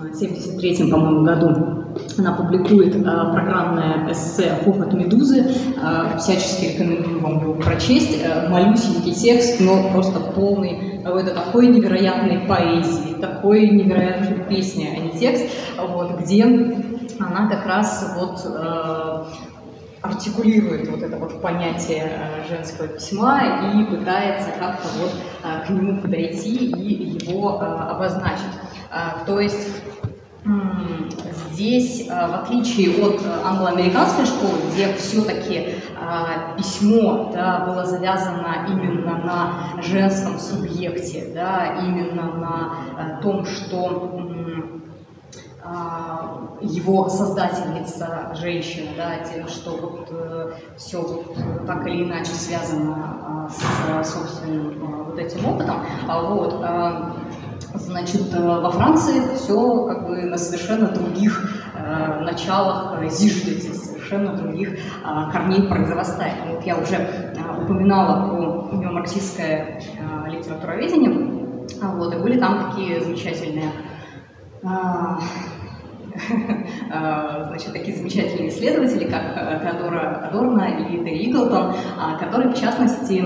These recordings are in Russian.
1973, по-моему, году она публикует э, программное эссе «Хохот Медузы». Э, всячески рекомендую вам его прочесть. Э, малюсенький текст, но просто полный какой-то такой невероятной поэзии, такой невероятной песни, а не текст, вот, где она как раз вот э, артикулирует вот это вот понятие э, женского письма и пытается как-то вот э, к нему подойти и его э, обозначить. То есть здесь, в отличие от англо-американской школы, где все-таки письмо да, было завязано именно на женском субъекте, да, именно на том, что а, его создательница женщина, да, тем, что вот э, все вот так или иначе связано э, с собственным э, вот этим опытом, а вот, э, значит, э, во Франции все как бы на совершенно других э, началах зиждется, совершенно других э, корней произрастает. Вот я уже э, упоминала про марксистское э, литературоведение, вот, и были там такие замечательные Э, значит, такие замечательные исследователи, как э, Теодора Адорна или Терри Иглтон, а, которые, в частности,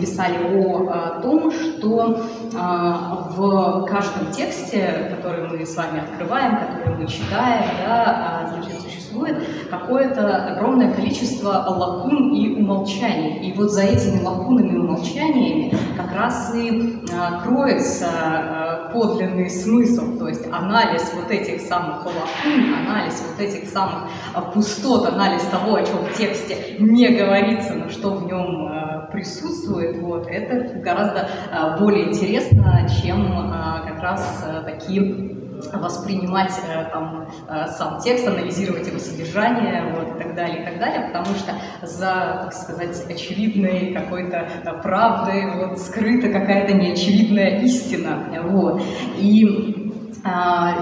писали о том, что а, в каждом тексте, который мы с вами открываем, который мы читаем, да, а, значит, существует какое-то огромное количество лакун и умолчаний. И вот за этими лакунами и умолчаниями как раз и кроется подлинный смысл, то есть анализ вот этих самых лакун, анализ вот этих самых а, пустот, анализ того, о чем в тексте не говорится, но что в нем а, присутствует, вот, это гораздо а, более интересно, чем как раз такие воспринимать э, там, э, сам текст, анализировать его содержание вот, и так далее, и так далее, потому что за, так сказать, очевидной какой-то э, правдой вот, скрыта какая-то неочевидная истина. Вот. И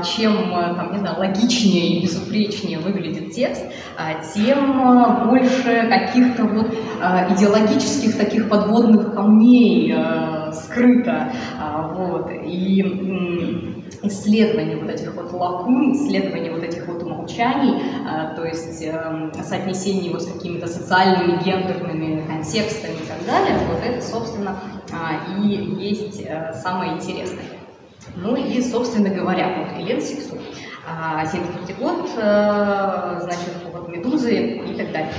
чем там, не знаю, логичнее и безупречнее выглядит текст, а, тем больше каких-то вот идеологических таких подводных камней скрыто. А, вот. И исследование вот этих вот лакун, исследование вот этих вот умолчаний, а, то есть эм, соотнесение его с какими-то социальными, гендерными контекстами и так далее, вот это, собственно, а, и есть э, самое интересное. Ну и, собственно говоря, вот Элен Сиксу, 73 год, значит, вот «Медузы» и так далее.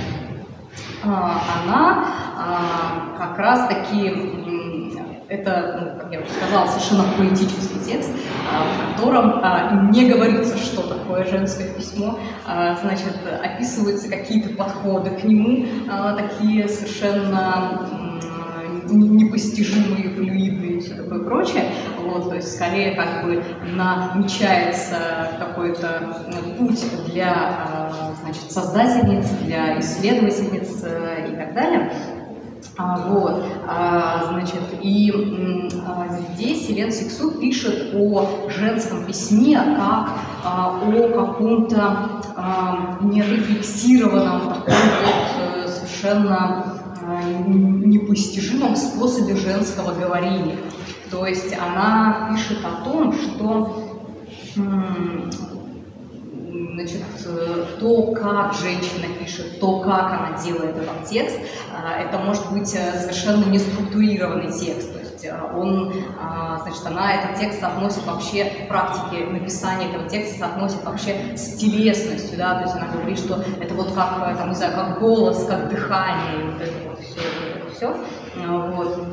Она как раз-таки это, ну, как я уже сказала, совершенно поэтический текст, а, в котором а, не говорится, что такое женское письмо, а, значит, описываются какие-то подходы к нему, такие совершенно непостижимые, флюидные и все такое прочее. Вот, то есть скорее как бы намечается какой-то ну, путь для значит, создательниц, для исследовательниц э, и так далее. А, вот, а, значит, и а, здесь Елен Сиксу пишет о женском письме как а, о каком-то а, нерефлексированном, таком вот э, совершенно а, непостижимом способе женского говорения. То есть она пишет о том, что значит, э, то, как женщина пишет, то, как она делает этот текст, а, это может быть э, совершенно неструктурированный текст. Есть э, он, а, значит, она этот текст соотносит вообще практике написания этого текста, соотносит вообще с телесностью, да, то есть она говорит, что это вот как, там, не знаю, как голос, как дыхание, вот это вот все, все. Вот.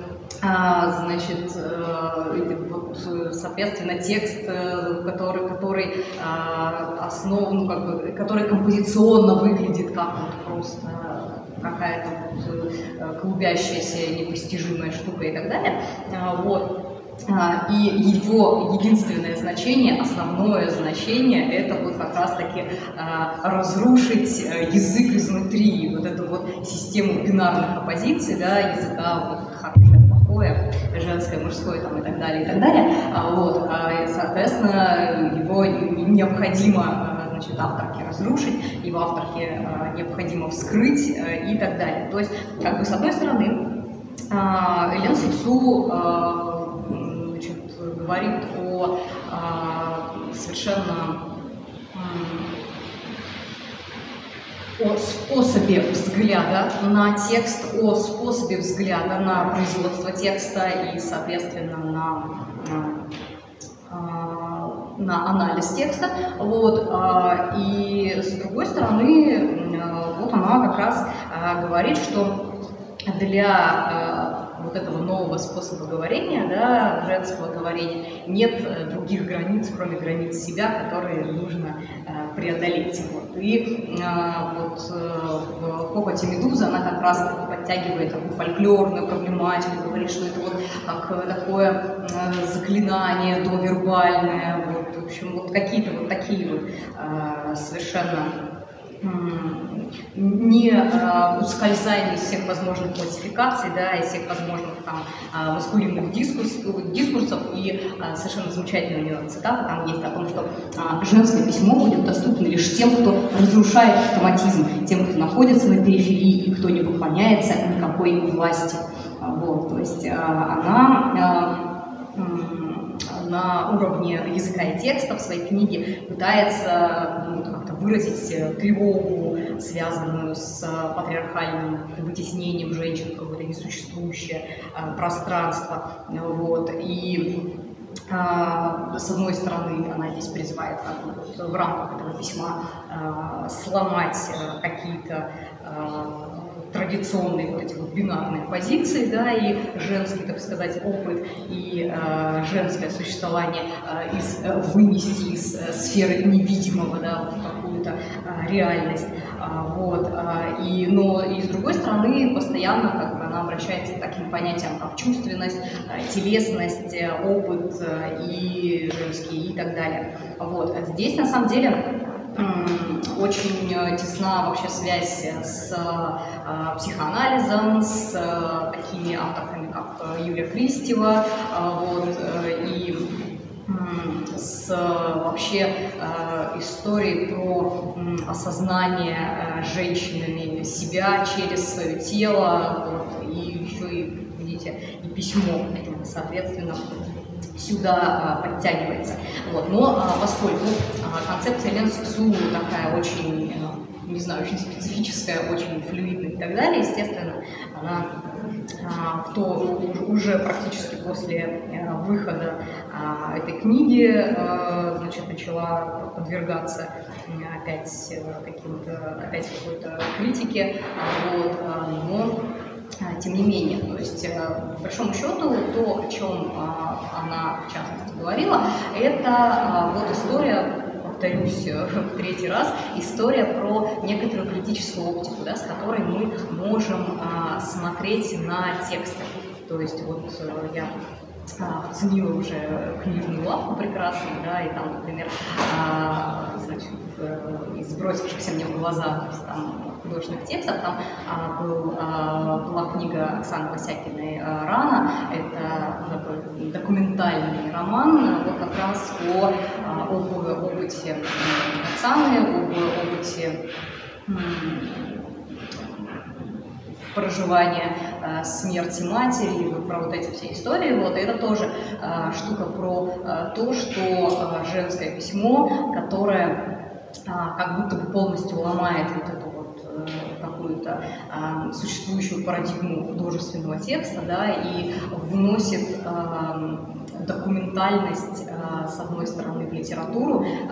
А, значит, э, соответственно, текст, э, который, который а, основан, как бы, который композиционно выглядит как вот просто какая-то вот э, клубящаяся непостижимая штука и так далее. А, вот. И его единственное значение, основное значение, это вот как раз-таки разрушить язык изнутри, вот эту вот систему бинарных оппозиций, да, языка вот, хорошее, плохое, женское, мужское там, и так далее, и так далее. А, вот, а, и, соответственно, его необходимо а, значит, авторке разрушить, его авторке необходимо вскрыть и так далее. То есть, как бы, с одной стороны, Элен Сиксу значит, говорит о совершенно о способе взгляда на текст, о способе взгляда на производство текста и, соответственно, на, на, на анализ текста. Вот. А, и с другой стороны, вот она как раз говорит, что для вот этого нового способа говорения, да, женского говорения, нет э, других границ, кроме границ себя, которые нужно э, преодолеть. Вот. И э, вот в «Хохоте Медуза» она как раз подтягивает такую фольклорную проблематику, говорит, что это вот как такое заклинание довербальное, в общем, вот какие-то вот такие вот совершенно не э, ускользая из всех возможных классификаций, да, из всех возможных там э, маскулинных дискурс, дискурсов. И совершенно замечательная у нее цитата там есть о том, что женское письмо будет доступно лишь тем, кто разрушает автоматизм, тем, кто находится на периферии и кто не поклоняется никакой власти. Вот, то есть она на уровне языка и текста в своей книге пытается ну, как-то выразить э, тревогу, связанную с э, патриархальным вытеснением женщин в какое-то несуществующее э, пространство. Вот. И с одной стороны, она здесь призывает как, в рамках этого письма сломать какие-то традиционные вот эти вот бинарные позиции, да, и женский, так сказать, опыт, и э, женское существование э, из, э, вынести из э, сферы невидимого, да, в какую-то э, реальность. А, вот, а, и, но и с другой стороны, постоянно как бы, она обращается к таким понятиям, как чувственность, э, телесность, опыт и женский и так далее. Вот. Здесь, на самом деле, очень э, тесна вообще связь с э, психоанализом, с э, такими авторами, как Юлия Христева, вот, и с вообще историей про осознание женщинами себя через свое тело, вот, и еще и, видите, и письмо, соответственно, сюда а, подтягивается. Вот. Но а, поскольку а, концепция Ленсексу такая очень, не знаю, очень специфическая, очень флюидная и так далее, естественно, она в то уже практически после э, выхода этой книги а, значит, начала подвергаться опять э, каким-то опять какой-то критике. Вот, но тем не менее, то есть, э, по большому счету, то, о чем а, она, в частности, говорила, это а, вот история, повторюсь э, в третий раз, история про некоторую критическую оптику, да, с которой мы можем смотреть на тексты. То есть, вот э, я оценила уже книжную лавку прекрасную, да, и там, например, значит, из бросившихся мне в глаза там, художественных текстов. Там а, был, а, была книга Оксаны Васякиной а, «Рана». Это такой документальный роман вот как раз о, а, об опыте Оксаны, об опыте проживания э, смерти матери, вот про вот эти все истории. Вот, и это тоже э, штука про э, то, что э, женское письмо, которое э, как будто бы полностью ломает вот эту Э, какую-то э, существующую парадигму художественного текста, да, и вносит э, документальность, э, с одной стороны, в литературу, э,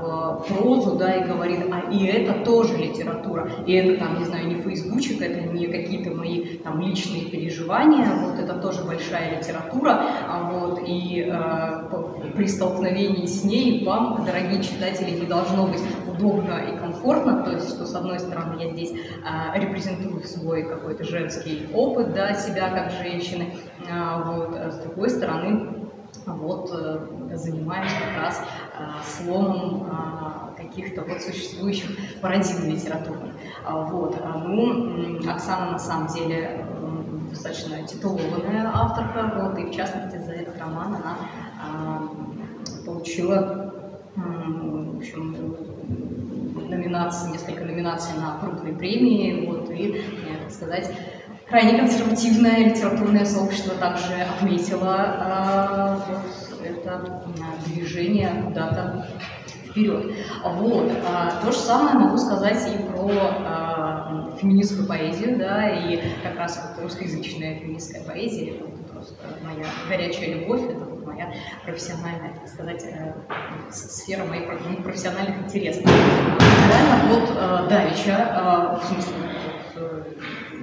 в прозу, да, и говорит, а и это тоже литература, и это там, не знаю, не фейсбучек, это не какие-то мои там личные переживания, вот это тоже большая литература, а вот, и э, при столкновении с ней вам, дорогие читатели, не должно быть удобно и комфортно, то есть, что с одной стороны я здесь а, репрезентую свой какой-то женский опыт, да, себя как женщины, а, вот, а с другой стороны вот э, занимаюсь как раз а, сломом а, каких-то вот существующих парадигм литературных. А, вот. Ну, Оксана на самом деле достаточно титулованная авторка, вот, и в частности за этот роман она получила в общем, номинации, несколько номинаций на крупные премии, вот, и, так сказать, крайне консервативное литературное сообщество также отметило вот, это движение куда-то вперед. Вот. То же самое могу сказать и про феминистскую поэзию, да, и как раз вот русскоязычная феминистская поэзия, это просто моя горячая любовь, это вот моя профессиональная, так сказать, э, сфера моих профессиональных интересов. Реально вот э, Давича, э, в смысле, вот,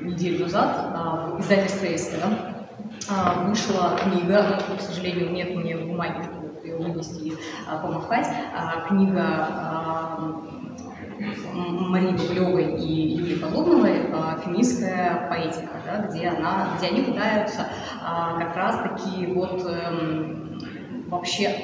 неделю назад в издательстве «Эстера» вышла книга, к сожалению, нет мне бумаги, чтобы ее вынести и помахать, книга Марии Бублевой и Юлии Холодновой «Феминистская поэтика», да, где, она, где они пытаются а, как раз-таки вот эм, вообще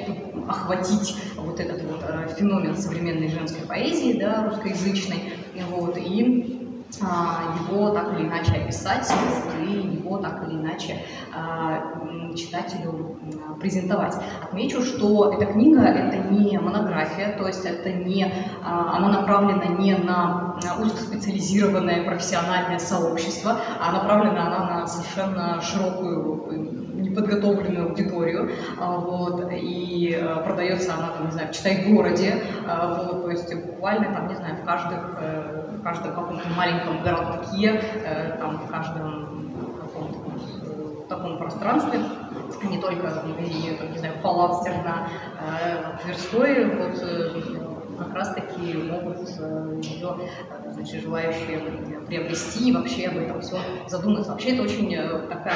охватить вот этот вот э, феномен современной женской поэзии, да, русскоязычной, вот, и а, его так или иначе описать и его так или иначе а, читателю презентовать. Отмечу, что эта книга – это не монография, то есть это не, а, она направлена не на узкоспециализированное профессиональное сообщество, а направлена она на совершенно широкую неподготовленную аудиторию, вот, и продается она, там, не знаю, в «Читай городе», вот, то есть буквально, там, не знаю, в, каждых, э, в каждом каком-то маленьком городке, э, там, в каждом каком-то э, таком пространстве, а не только в магазине, там, не знаю, Фаланстер на Тверской, вот, как раз-таки могут ее значит, желающие приобрести и вообще об этом все задуматься. Вообще это очень такая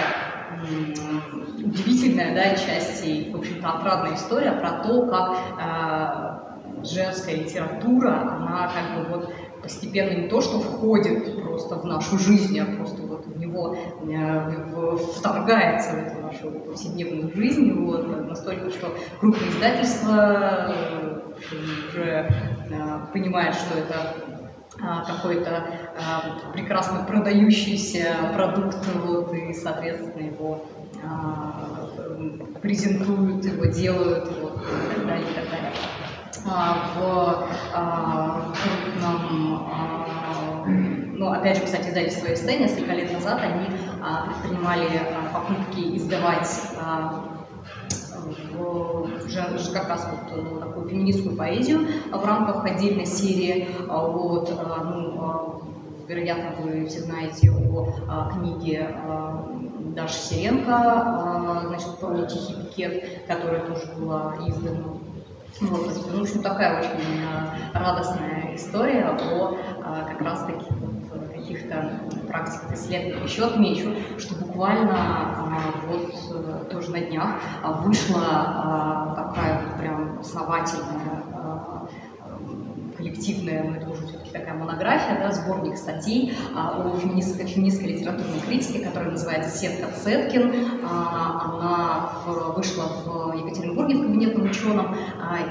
удивительная да, часть и, в общем-то, отрадная история про то, как э, женская литература, она как бы вот постепенно не то, что входит просто в нашу жизнь, а просто вот в него э, вторгается в эту нашу повседневную жизнь, вот, настолько, что крупные издательства э, уже э, понимают, что это какой-то прекрасно продающийся продукт, вот, и, соответственно, его презентуют, его делают, вот, и так далее, и так далее. В крупном ну, опять же, кстати, издательство СТ несколько лет назад они предпринимали попытки издавать в, как раз вот э, такую феминистскую поэзию в рамках отдельной серии. А, вот, а, ну, а, вероятно, вы все знаете о книге Даши Сиренко, значит, про «Тихий пикет», которая тоже была издана вот, в общем, такая очень радостная история о как раз-таки каких-то практик исследований. Еще отмечу, что буквально а, вот э, тоже на днях а, вышла а, такая вот прям основательная коллективная, уже все-таки такая монография, да, сборник статей о феминистской, феминистской литературной критике, которая называется «Сетка Цеткин». Она вышла в Екатеринбурге в кабинетном ученом,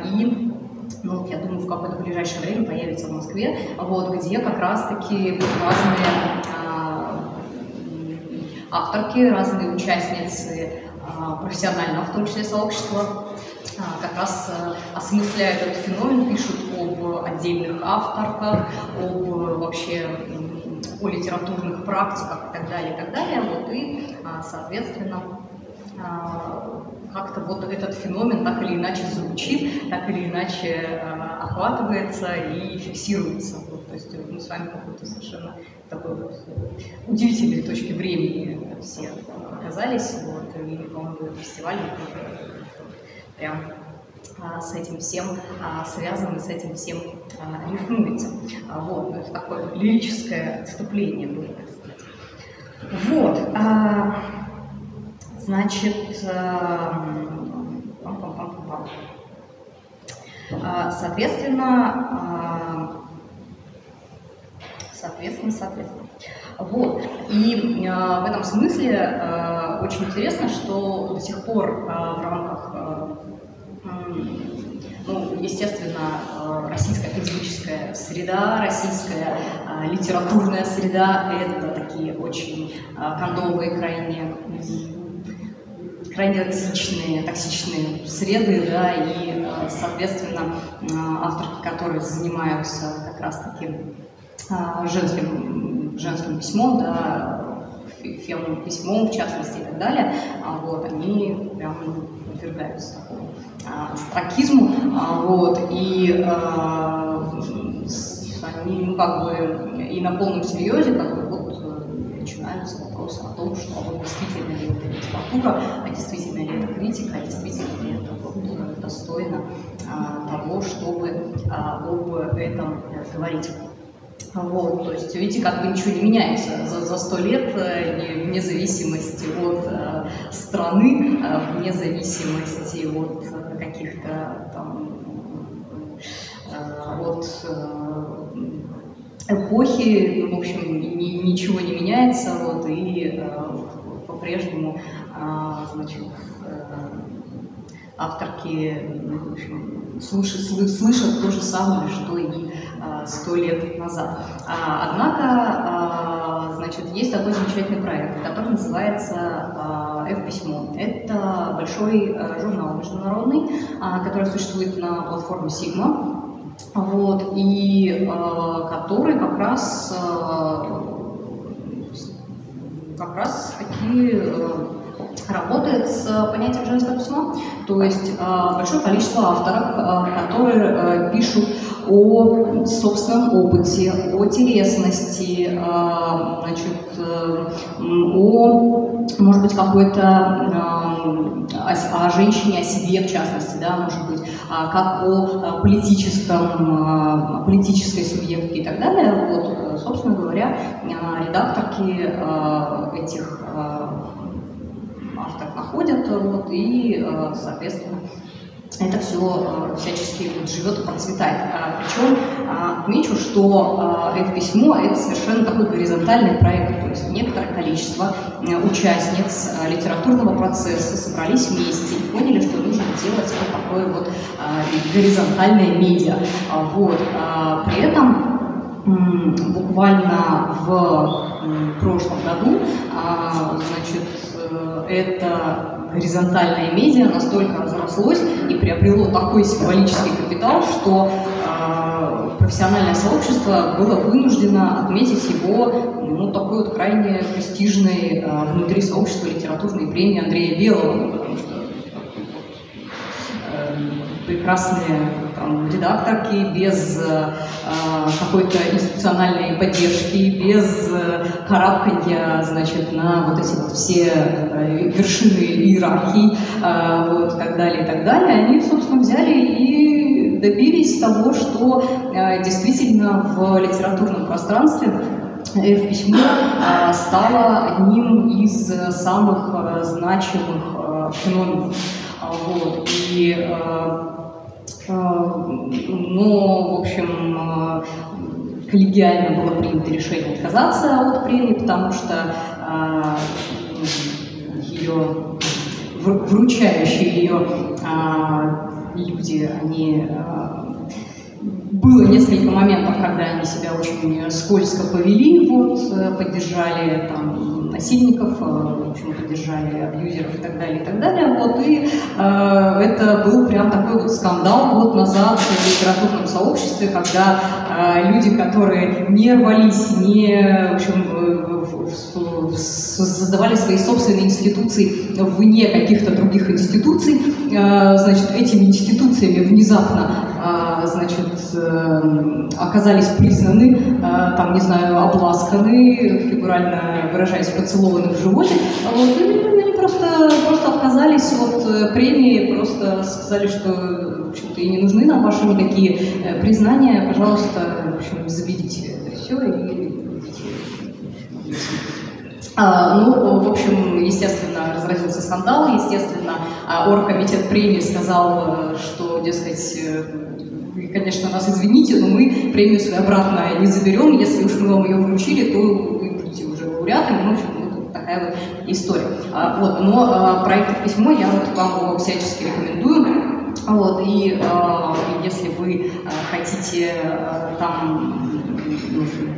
и ну, я думаю, в какое-то ближайшее время появится в Москве, вот, где как раз-таки разные а, авторки, разные участницы а, профессионального, в том числе сообщества, а, как раз а, осмысляют этот феномен, пишут отдельных авторках, об вообще о литературных практиках и так далее, и так далее. Вот, и, а, соответственно, а, как-то вот этот феномен так или иначе звучит, так или иначе э, охватывается и фиксируется. Вот, то есть мы с вами какой-то совершенно такой вот удивительной точки времени все оказались. Вот, и, по-моему, фестиваль прям а, с этим всем а, связан и с этим всем а, рифмуется. Вот, это такое лирическое отступление было, так сказать. Вот. Значит, а, соответственно, а, соответственно, соответственно. Вот. И э, в этом смысле э, очень интересно, что до сих пор э, в рамках, ну, естественно, российская академическая среда, российская э, литературная среда – это такие очень э, кондовые, крайне крайне токсичные, токсичные среды, да, и, э, соответственно, э, авторки, которые занимаются как раз-таки э, женским, женским письмом, да, фем письмом в частности и так далее, а вот, они прям подвергаются такому строкизму, вот, и они, ну, как бы, и на полном серьезе, как бы, вот, начинаются вопросы о том, что а действительно ли это литература, а действительно ли это критика, а действительно ли это вот, достойно а, того, чтобы а, об этом говорить. Вот, то есть, видите, как бы ничего не меняется за сто лет, э, вне зависимости от э, страны, э, вне зависимости от каких-то там, от эпохи, в общем, ни, ничего не меняется, вот, и по-прежнему, а, значит, авторки, в общем, слышат, слышат то же самое, что и сто лет назад. А, однако, а, значит, есть такой замечательный проект, который называется F-письмо. Это большой журнал международный, который существует на платформе Sigma. Вот, и который как раз как раз таки работает с понятием женского письма, то есть большое количество авторов, которые пишут о собственном опыте, о телесности, а, значит, э, о, может быть, какой-то а, о, о женщине, о себе в частности, да, может быть, а, как о политическом, политической субъектке и так далее. Вот, собственно говоря, редакторки этих авторов находят вот, и, соответственно, это все э, всячески живет и процветает. А, Причем а, отмечу, что это письмо – это совершенно такой горизонтальный проект, то есть некоторое количество э, участниц э, литературного процесса собрались вместе и поняли, что нужно делать вот такое вот горизонтальное медиа. Вот. При этом буквально в прошлом году значит, это горизонтальное медиа настолько разрослось и приобрело такой символический капитал, что э, профессиональное сообщество было вынуждено отметить его ну, такой вот крайне престижной э, внутри сообщества литературной премии Андрея Белого, потому что прекрасные редакторки, без э, какой-то институциональной поддержки, без э, карабканья, значит, на вот эти вот все э, вершины иерархии, э, вот, так далее, и так далее, они, собственно, взяли и добились того, что э, действительно в литературном пространстве в письмо э, стало одним из самых э, значимых феноменов. Вот. И Э, но, в общем, э, коллегиально было принято решение отказаться от премии, потому что э, ее вручающие ее люди, они было несколько моментов, когда они себя очень скользко повели, вот, поддержали там, насильников, э, в общем, поддержали абьюзеров и так далее, и так далее. Вот, и э, это был прям такой вот скандал год назад в литературном сообществе, когда э, люди, которые не рвались, не, в общем, создавали свои собственные институции вне каких-то других институций, э, значит, этими институциями внезапно э, значит, э, оказались признаны, там, не знаю, обласканы, фигурально выражаясь, поцелованы в животе, вот, и они просто, просто отказались от премии, просто сказали, что в общем-то, и не нужны нам ваши никакие признания, пожалуйста, в общем, заберите это все и а, ну, в общем, естественно, разразился скандал, естественно, а, оргкомитет премии сказал, что, дескать, э, вы, конечно, нас извините, но мы премию свою обратно не заберем, если уж мы вам ее вручили, то лауреатами, ну, в общем, вот такая вот история. А, вот, но проект письмо я вот вам его всячески рекомендую. Вот, и э, если вы э, хотите э, там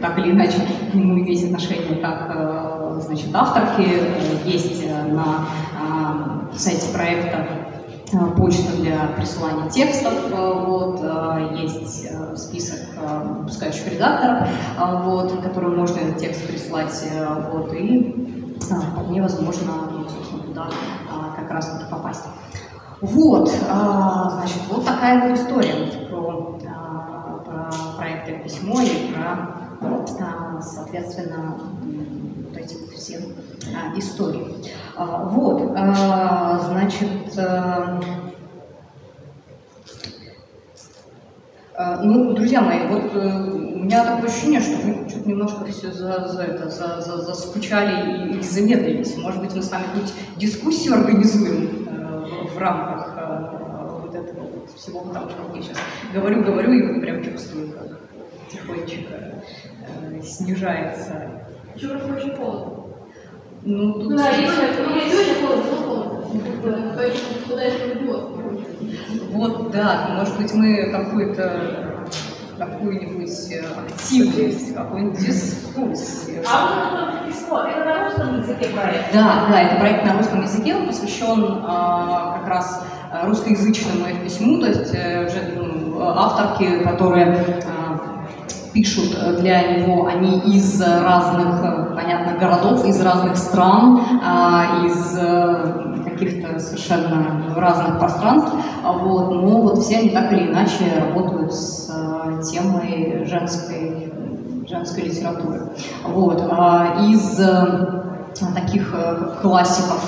так или иначе к нему иметь отношение как э, значит, авторки. Есть э, на э, сайте проекта почта для присылания текстов, вот, есть список выпускающих редакторов, вот, которым можно этот текст прислать, вот, и вполне возможно, собственно, туда как раз попасть. Вот, значит, вот такая вот история про, про проект письмо и про, соответственно, вот эти все истории. Вот, значит, ну, друзья мои, вот э, у меня такое ощущение, что мы чуть немножко все за, за это, за, за, заскучали и, и замедлились. Может быть, мы с вами хоть дискуссию организуем в рамках э, вот этого вот всего, потому что я сейчас говорю, говорю, и вот прям чувствую, как тихонечко э, снижается. Просто очень холодно? Ну, тут... Ну, да, есть, ну, есть очень холодно, но холодно. Поэтому куда это идет? Вот, да, может быть, мы какую-то какую-нибудь э, активность, какой-нибудь дискуссию. А вот письмо, это на русском языке проект? Да, да, это проект на русском языке, он посвящен а, как раз э, русскоязычному письму, то есть э, уже ну, авторки, которые а, пишут для него, они из разных, понятно, городов, из разных стран, а, из каких-то совершенно разных пространств, вот, но вот все они так или иначе работают с темой женской, женской литературы. Вот. А из э, таких э, классиков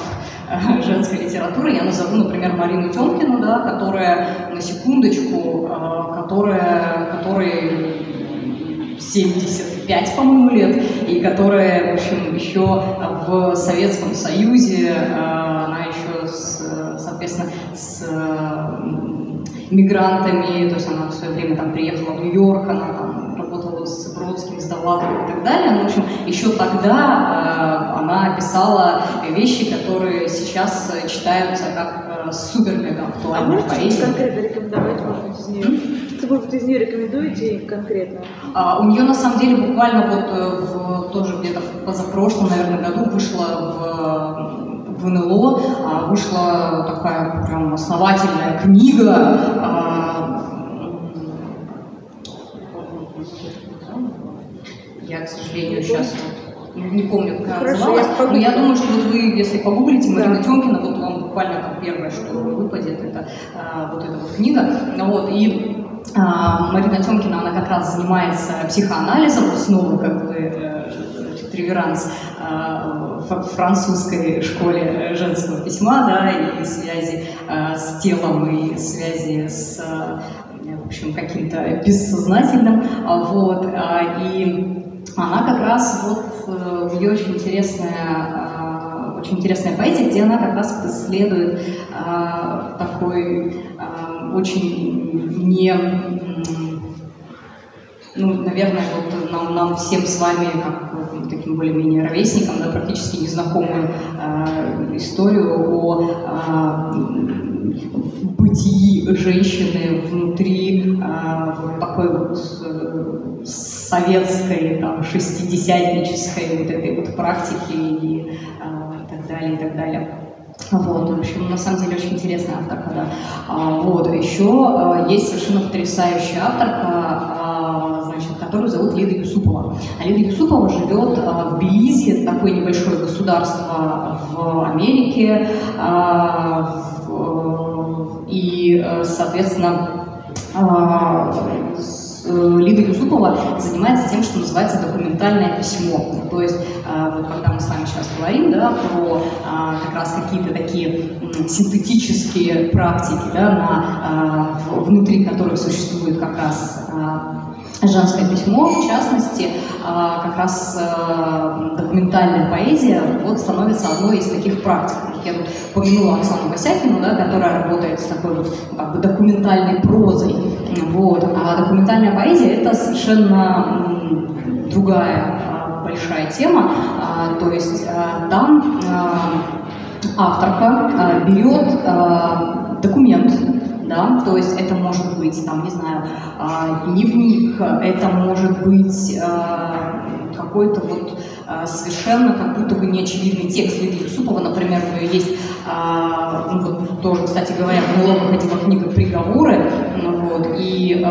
э, женской литературы я назову, например, Марину Тёмкину, да, которая, на секундочку, которая, которой 75, по-моему, лет, и которая, в общем, еще в Советском Союзе, она еще, с, соответственно, с мигрантами, то есть она в свое время там приехала в Нью-Йорк, она там работала с Бродским, с Довлатовым и так далее. Ну, в общем, еще тогда э, она писала вещи, которые сейчас читаются как э, супер-мега актуальные. А можете конкретно рекомендовать, может быть, из нее? Что, может быть, из нее рекомендуете конкретно? А, у нее, на самом деле, буквально вот э, в, тоже где-то в позапрошлом, наверное, году вышла в в НЛО а, вышла такая прям основательная книга. А, я, к сожалению, сейчас не помню, как она называлась, но я думаю, что вот вы, если погуглите Марина да. Тёмкина, вот вам буквально там первое, что выпадет, это а, вот эта вот книга. Вот, и Марина Тёмкина, она как раз занимается психоанализом, снова как бы э, реверанс а, французской школе женского письма, да, и связи а, с телом, и связи с а, в общем, каким-то бессознательным, вот, и она как раз вот э, в ее очень интересная очень интересная поэзия, где она как раз исследует такой очень не ну, наверное, вот нам, нам всем с вами, как таким более-менее ровесникам, да, практически незнакомую э, историю о э, бытии женщины внутри э, такой вот э, советской, там, шестидесятнической вот этой вот практики и э, так далее, и так далее. Вот, в общем, на самом деле очень интересная авторка, да. А, вот, еще а, есть совершенно потрясающая авторка, а, значит, которую зовут Лида Юсупова. А Лида Юсупова живет а, в Белизе, это такое небольшое государство в Америке, а, и, соответственно, а, Э, Лида Юсупова занимается тем, что называется документальное письмо. То есть, э, вот когда мы с сейчас говорим да, про а, как раз какие-то такие синтетические практики, да, на, а, внутри которых существует как раз а, женское письмо, в частности, как раз документальная поэзия вот становится одной из таких практик. Я тут помянула Оксану Косякину, да, которая работает с такой вот как бы документальной прозой. Вот. А документальная поэзия – это совершенно другая а, большая тема. А, то есть а, там авторка берет документ, да, то есть это может быть, там, не знаю, дневник, это может быть какой-то вот совершенно как будто бы неочевидный текст Лидии Юсупова, например, у нее есть, ну, вот, тоже, кстати говоря, в НЛО выходила книга «Приговоры», вот, и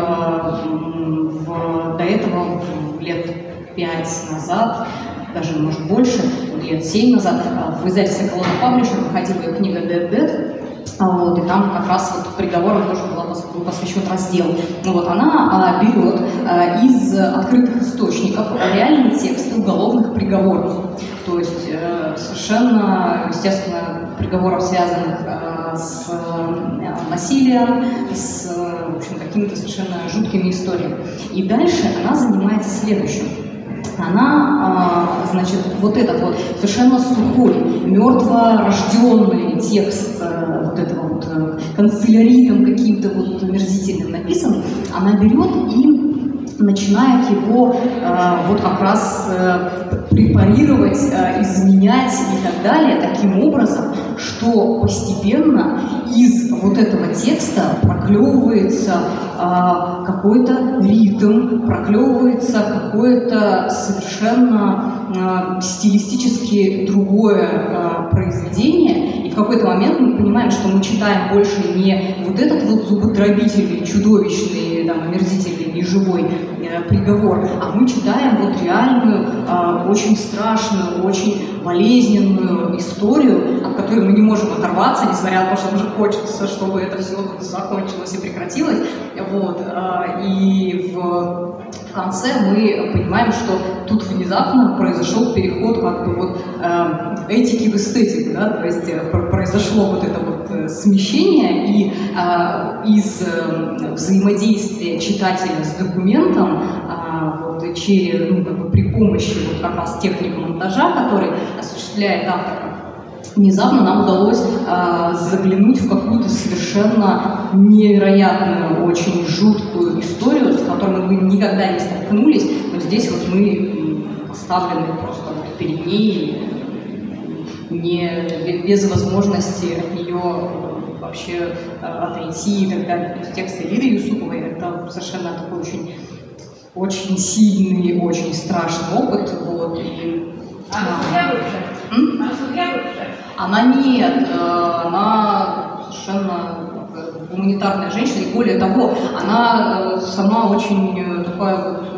в, до этого лет пять назад, даже, может, больше, лет семь назад, в издательстве «Колонна Паблишер» выходила книга «Dead Dead», А вот, и там как раз вот приговорам тоже был посвящен раздел. Ну вот она а, берет а, из открытых источников реальные тексты уголовных приговоров. То есть э, совершенно, естественно, приговоров, связанных э, с э, насилием, с в общем, какими-то совершенно жуткими историями. И дальше она занимается следующим она, а, значит, вот этот вот совершенно сухой, мертворожденный текст э, вот этого вот э, канцеляритом каким-то вот мерзительным написан, она берет и начинает его э, вот как раз препарировать, изменять и так далее таким образом, что постепенно из вот этого текста проклевывается а, какой-то ритм, проклевывается какое-то совершенно а, стилистически другое а, произведение, и в какой-то момент мы понимаем, что мы читаем больше не вот этот вот зубодробительный, чудовищный, там, омерзительный, неживой приговор, а мы читаем вот реальную, очень страшную, очень болезненную историю, от которой мы не можем оторваться, несмотря на то, что уже хочется, чтобы это все закончилось и прекратилось. Вот. А, и в, в конце мы понимаем, что тут внезапно произошел переход как бы вот э, этики в эстетику, да, то есть э, произошло вот это вот э, смещение, и из взаимодействия читателя с документом вот, через, ну, как бы при помощи вот как раз техник монтажа, который осуществляет автор внезапно нам удалось э, заглянуть в какую-то совершенно невероятную, очень жуткую историю, с которой мы никогда не столкнулись, но здесь вот мы поставлены просто вот перед ней, не, без возможности от нее вообще э, отойти и так далее. То есть текст Лиды Юсуповой – это совершенно такой очень, очень сильный, очень страшный опыт. Вот, и, а, а, а, она нет, э, она совершенно гуманитарная женщина, и более того, она э, сама очень э, такая вот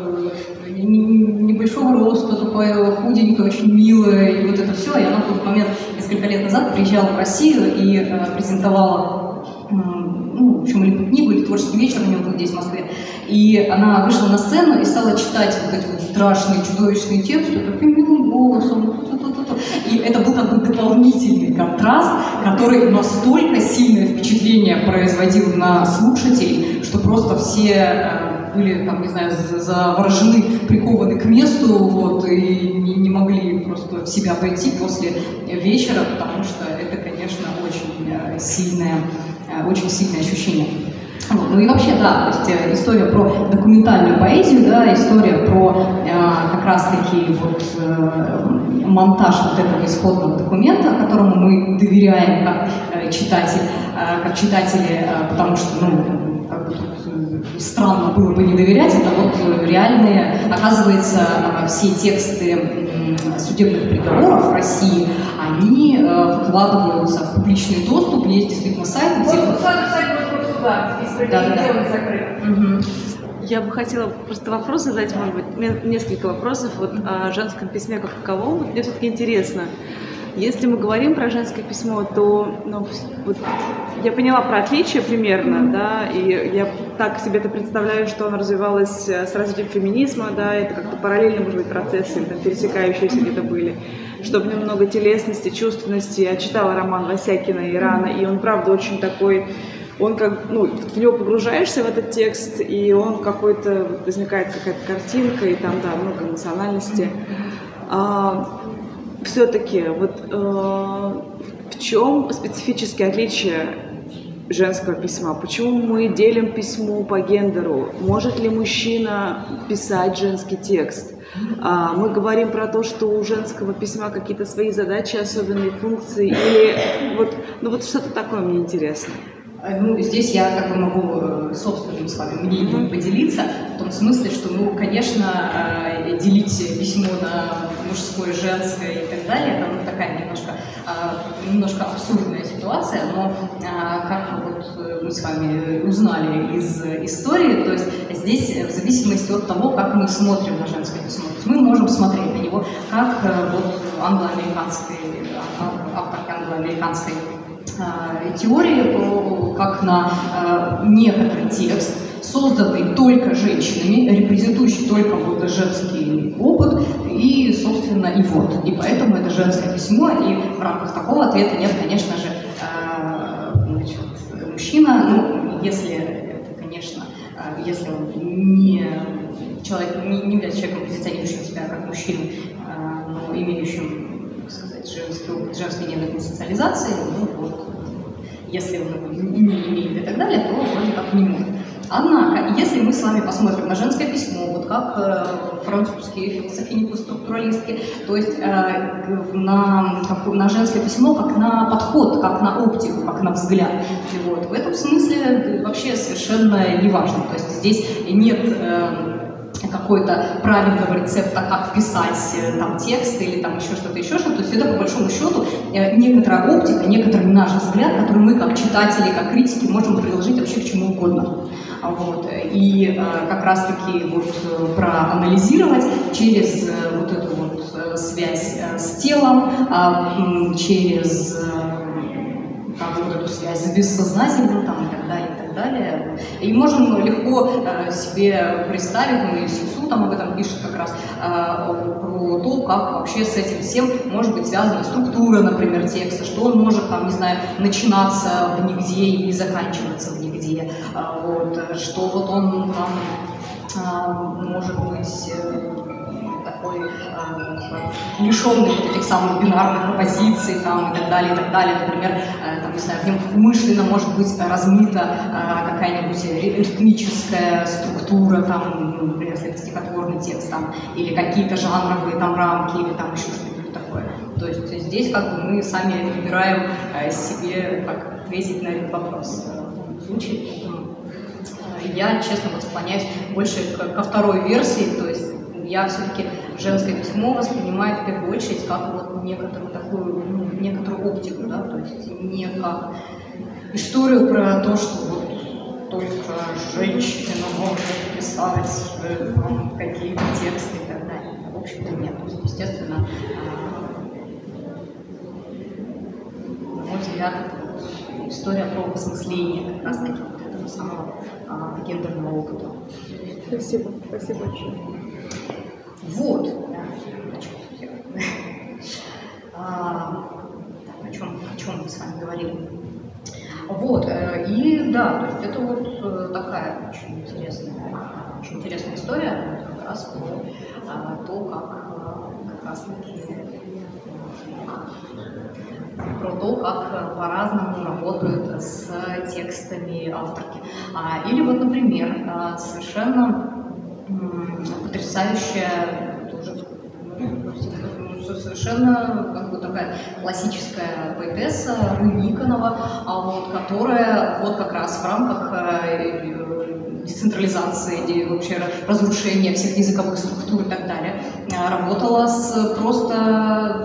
небольшого роста, такая худенькая, очень милая, и вот это все. И она в тот момент, несколько лет назад, приезжала в Россию и презентовала ну, в общем, или книгу, или творческий вечер у него был здесь, в Москве. И она вышла на сцену и стала читать вот эти вот страшные, чудовищные тексты таким милым голосом. И это был как бы дополнительный контраст, который настолько сильное впечатление производил на слушателей, что просто все э, были, там, не знаю, заворожены, прикованы к месту, вот, и не, не могли просто в себя пойти после вечера, потому что это, конечно, очень э, сильное, э, очень сильное ощущение. Вот. Ну и вообще, да, то есть э, история про документальную поэзию, да, история про э, как раз-таки вот э, монтаж вот этого исходного документа, которому мы доверяем как э, читатель, э, как читатели, э, потому что, ну, как бы странно было бы не доверять, это вот реальные, оказывается, э, все тексты судебных приговоров в России, они вкладываются в публичный доступ, есть действительно сайт, где... Вот, сайт да, беспределенный закрыт. Я бы хотела просто вопрос задать, может быть, несколько вопросов вот о женском письме как таковом. Вот мне все-таки интересно, если мы говорим про женское письмо, то ну, вот, я поняла про отличие примерно, да, и я так себе это представляю, что оно развивалось э, с развитием феминизма, да, это как-то параллельно, может быть, процессы, там, пересекающиеся где-то были, что в нем много телесности, чувственности. Я читала роман Васякина «Ирана», и он, правда, очень такой он как, ну, в него погружаешься в этот текст, и он какой-то, возникает какая-то картинка, и там, да, много эмоциональности. А, все-таки, вот э, в чем специфические отличия женского письма? Почему мы делим письмо по гендеру? Может ли мужчина писать женский текст? А, мы говорим про то, что у женского письма какие-то свои задачи, особенные функции, или вот, ну вот что-то такое мне интересно. Э, ну, здесь я как бы могу э, собственным с вами мнением поделиться, в том смысле, что, ну, конечно, э, делить письмо на мужское, женское и так далее, это ну, такая немножко, немножко абсурдная ситуация, но как вот мы с вами узнали из истории, то есть здесь в зависимости от того, как мы смотрим на женское письмо, то есть мы можем смотреть на него как вот англоамериканской, авторки англоамериканской теории, как на некоторый текст, созданный только женщинами, репрезентующий только вот женский опыт, и, собственно, и вот. И поэтому это женское письмо, и в рамках такого ответа нет, конечно же, значит, мужчина, ну, если это, конечно, если он не человек, не, не является человеком, позиционирующим себя как мужчину, но имеющим, так сказать, женский опыт, женской гендерной социализации, ну, вот, если он не имеет и так далее, то вроде как не может. Однако, если мы с вами посмотрим на женское письмо, вот как э, французские философии структуралистки, то есть э, на, как, на женское письмо как на подход, как на оптику, как на взгляд. Вот, в этом смысле вообще совершенно не важно. То есть здесь нет э, какой-то правильного рецепта, как писать э, там текст или там еще что-то, еще что-то. То есть это, по большому счету, э, некоторая оптика, некоторый наш взгляд, который мы, как читатели, как критики, можем приложить вообще к чему угодно. Вот. И э, как раз-таки вот проанализировать через вот эту вот связь с телом, э, через как вот эту связь с бессознательным там, и так далее, и далее. И можем легко э, себе представить, ну и Сису там об этом пишет как раз, э, про то, как вообще с этим всем может быть связана структура, например, текста, что он может, там, не знаю, начинаться в нигде и заканчиваться в нигде, э, вот, что вот он там может быть такой э, лишенный вот этих самых бинарных оппозиций там, и так далее, и так далее. Например, э, там, не знаю, в нем умышленно может быть размыта э, какая-нибудь ритмическая структура, там, ну, например, если это стихотворный текст, там, или какие-то жанровые там рамки, или там еще что-нибудь такое. То есть здесь как бы мы сами выбираем себе, как ответить на этот вопрос в случае. Я, честно, вот склоняюсь больше ко второй версии, то есть я все-таки женское письмо воспринимаю в первую очередь как вот некоторую такую, ну, некоторую оптику, да, то есть не как историю про то, что вот только женщина может писать э, какие-то тексты и так далее. В общем-то нет. То есть, естественно, на мой взгляд, история про осмысление как раз таки вот этого самого а, гендерного опыта. Спасибо, спасибо большое. Вот. А, о, чем, о чем мы с вами говорили? Вот, э, и да, то есть это вот э, такая очень интересная, очень интересная история, как раз про а, то, как э, как раз про то, как по-разному работают с текстами авторки. А, или вот, например, совершенно потрясающая, тоже совершенно как бы такая классическая поэтесса Рыбниконова, а вот, которая вот как раз в рамках децентрализации, вообще разрушения всех языковых структур и так далее, э, работала с просто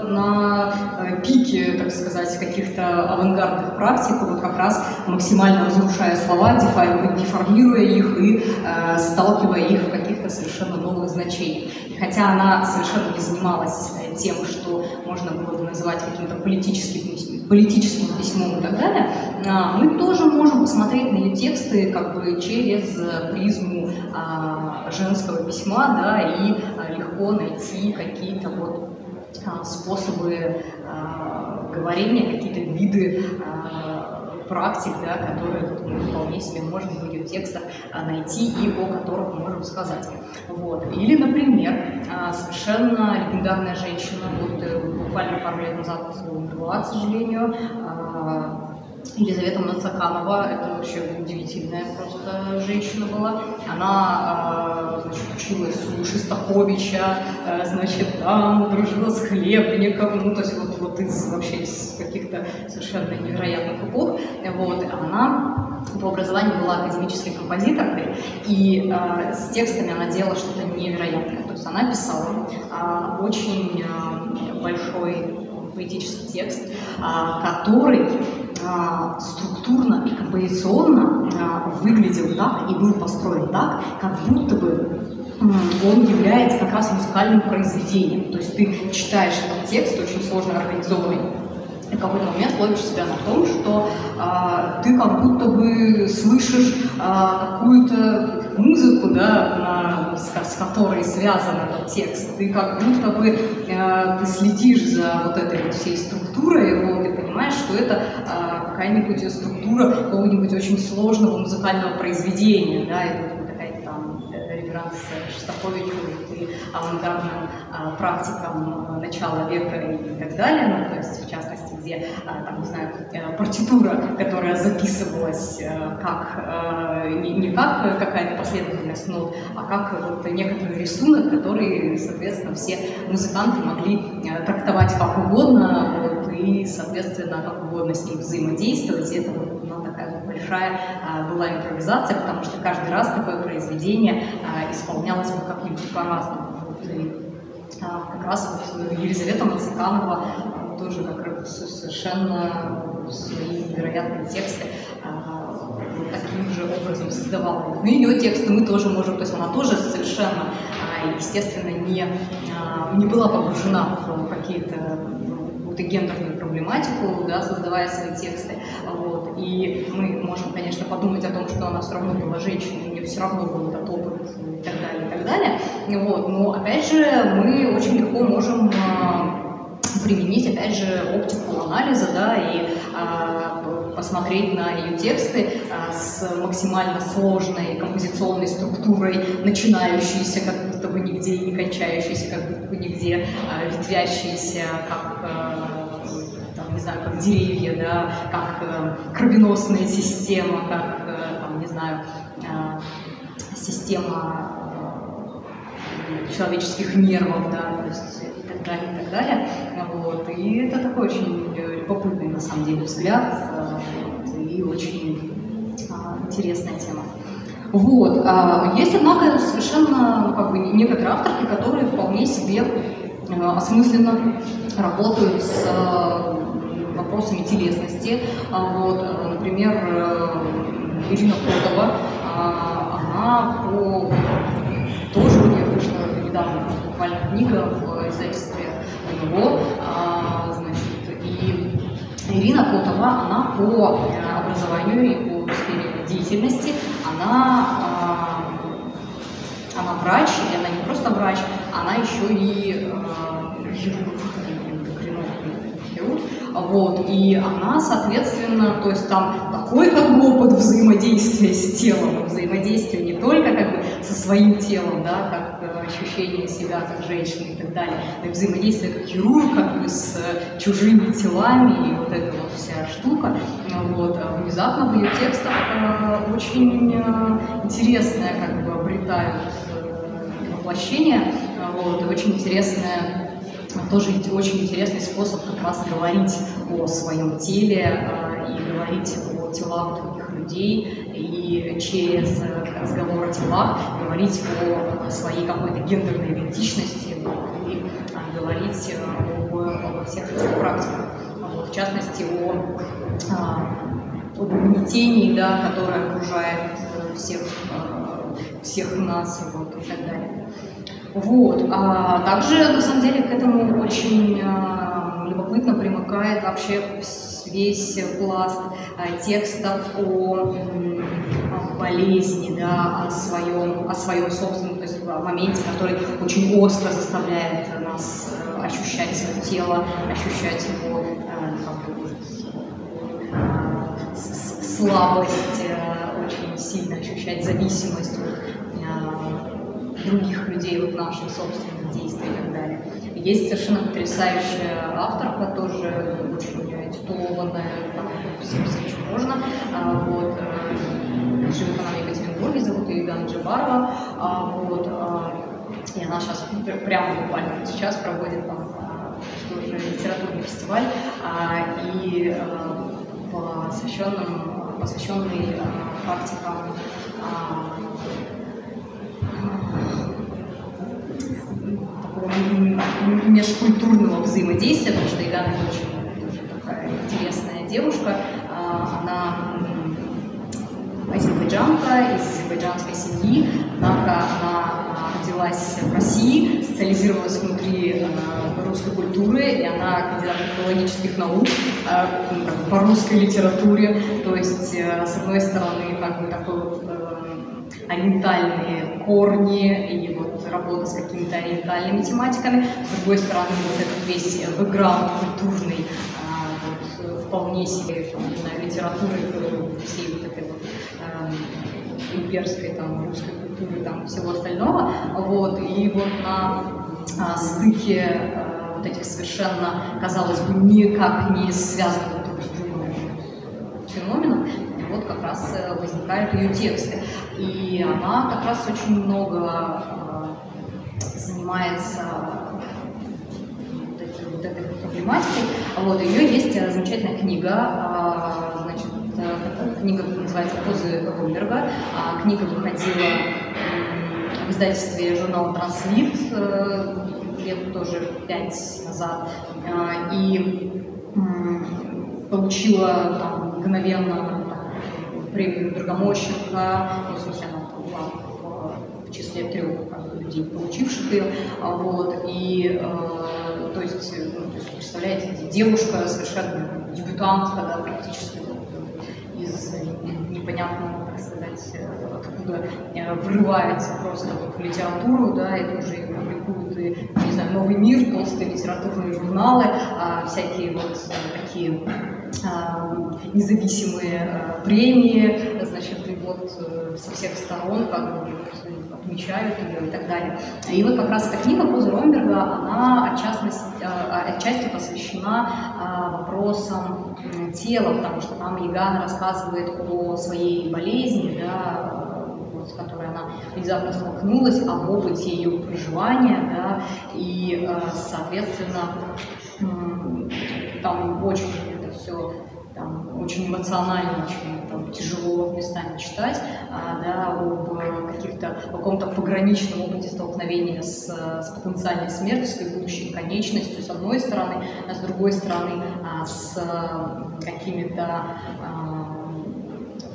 на э, пике, так сказать, каких-то авангардных практик, вот как раз максимально разрушая слова, деформируя их и э, сталкивая их в каких-то совершенно новых значениях. Хотя она совершенно не занималась тем, что можно было бы называть каким-то политическим, политическим письмом и так далее, а, мы тоже можем посмотреть на ее тексты как бы через призму а, женского письма, да, и а, легко найти какие-то вот способы говорения, какие-то виды практик, да, которые мы вполне себе можем в ее текстах а, найти и о которых можем сказать. Вот. Или, например, а, совершенно легендарная женщина, вот э, буквально пару лет назад умерла, к сожалению, а, Елизавета Нацаканова, это вообще удивительная просто женщина была. Она значит, училась у Шестаковича, значит, там дружила с Хлебником, ну, то есть вот, вот из вообще из каких-то совершенно невероятных эпох. Вот, она по образованию была академической композиторкой, и э, с текстами она делала что-то невероятное. То есть она писала э, очень э, большой поэтический текст, э, который э, структурно и композиционно э, выглядел так и был построен так, как будто бы он является как раз музыкальным произведением. То есть ты читаешь этот текст, очень сложно организованный, и в какой-то момент ловишь себя на том, что а, ты как будто бы слышишь а, какую-то музыку, да, на, с, с которой связан этот текст. Ты как будто бы а, ты следишь за вот этой вот всей структурой, вот, и понимаешь, что это а, какая-нибудь структура какого-нибудь очень сложного музыкального произведения, да, это какая-то там э, реверанс Шостаковичу и авангардным а, практикам а, начала века и так далее, ну, то есть, в частности, где, а, там, не знаю, э, партитура, которая записывалась э, как, не, не как какая-то последовательность нот, а как вот некоторый рисунок, который, соответственно, все музыканты могли трактовать как угодно, и, соответственно, как угодно с ним взаимодействовать, и это вот, ну, такая большая была импровизация, потому что каждый раз такое произведение исполнялось бы как-нибудь по-разному. Вот, и, как раз вот Елизавета Мациканова тоже как совершенно свои невероятные тексты таким же образом создавала. Ну, ее тексты мы тоже можем, то есть она тоже совершенно, естественно, не, не была погружена в какие-то какую-то гендерную проблематику, да, создавая свои тексты. Вот. И мы можем, конечно, подумать о том, что она все равно была женщиной, у нее все равно был этот опыт и так далее, и так далее. Вот. Но, опять же, мы очень легко можем применить, опять же, оптику анализа, да, и а, посмотреть на ее тексты а, с максимально сложной композиционной структурой, начинающейся как будто бы нигде и не кончающейся как будто бы нигде, а, ветвящейся как а, не знаю, как деревья, да, как э, кровеносная система, как, э, там, не знаю, э, система э, человеческих нервов, да, то есть далее, и так далее. Вот. И это такой очень любопытный, на самом деле, взгляд э, и очень э, интересная тема. Вот. А есть, однако, совершенно ну, как бы, некоторые авторки, которые вполне себе э, осмысленно работают с вопросами телесности. А вот, например, Ирина Котова, она по... тоже у нее вышла недавно буквально книга в издательстве его, значит, и Ирина Котова, она по образованию и по сфере деятельности, она, она врач, и она не просто врач, она еще и хирург, хирург, вот, и она, соответственно, то есть там такой как бы опыт взаимодействия с телом, взаимодействия не только как бы со своим телом, да, как э, ощущение себя как женщины и так далее, взаимодействие как хирург, как бы с чужими телами и вот эта вот вся штука, вот, а внезапно в ее текстах э, очень э, интересное как бы обретают воплощение, вот, и очень интересное тоже очень интересный способ как раз говорить о своем теле э, и говорить о телах других людей через разговор о телах говорить о своей какой-то гендерной идентичности и а, говорить э, обо всех этих практиках. В частности, о, а, об угнетении, да, которое окружает э, всех, всех нас вот, и так далее. Вот. А также, на самом деле, к этому очень любопытно примыкает вообще весь пласт текстов о, о болезни, да, о своем, о своем собственном, то есть о моменте, который очень остро заставляет нас э, ощущать свое тело, ощущать его э, бы, слабость, э, очень сильно ощущать зависимость других людей от наших собственных действий и так далее. Есть совершенно потрясающая авторка, тоже очень титулованная, там, всем все, что можно. А, вот, э, живет она в Екатеринбурге, зовут ее Иван Джабарова. А, вот, а, и она сейчас прямо буквально сейчас проводит там тоже литературный фестиваль и посвященным, посвященный практикам межкультурного взаимодействия, потому что Игана очень, очень такая интересная девушка. А, она азербайджанка, из азербайджанской семьи, однако она родила родилась в России, социализировалась внутри э, русской культуры, и она кандидат филологических наук э, по русской литературе. То есть, э, с одной стороны, как бы такой ориентальные корни и вот работа с какими-то ориентальными тематиками. С другой стороны, вот этот весь бэкграунд культурный, вполне себе, не знаю, литературы всей вот этой вот имперской, там, русской культуры, там, всего остального. Вот, и вот на а, стыке э, вот этих совершенно, казалось бы, никак не связанных друг с другом феноменов, вот как раз э, возникают ее тексты. И она как раз очень много э, занимается вот этой, проблематикой. Вот, ее есть замечательная книга, книга называется «Позы Ромберга». А, Книга выходила в издательстве журнала «Транслит» э, лет тоже пять назад. А, И получила там, мгновенно премию Драгомощенко, ну, в смысле, она была в, числе трех людей, получивших ее. А, Вот, и, э, то есть, ну, то есть, представляете, девушка совершенно дебютантка, да, практически из непонятного, так сказать, э, откуда э, врывается просто вот в литературу, да, и тоже ее публикуют и, не знаю, «Новый мир», толстые литературные журналы, а, всякие вот э, такие а, независимые премии, значит, и вот со всех сторон как бы отмечают ее и так далее. И вот как раз эта книга Поза Ромберга, она от частности, а, отчасти посвящена а, вопросам тела, потому что там Ягана рассказывает о своей болезни, да, с которой она внезапно столкнулась, об опыте ее проживания, да, и, э, соответственно, там очень это все очень эмоционально, очень там, тяжело местами читать, а, да, об э, каких-то каком-то пограничном опыте столкновения с, э, с потенциальной смертью, с будущей конечностью, с одной стороны, а с другой стороны, а, с э, какими-то а,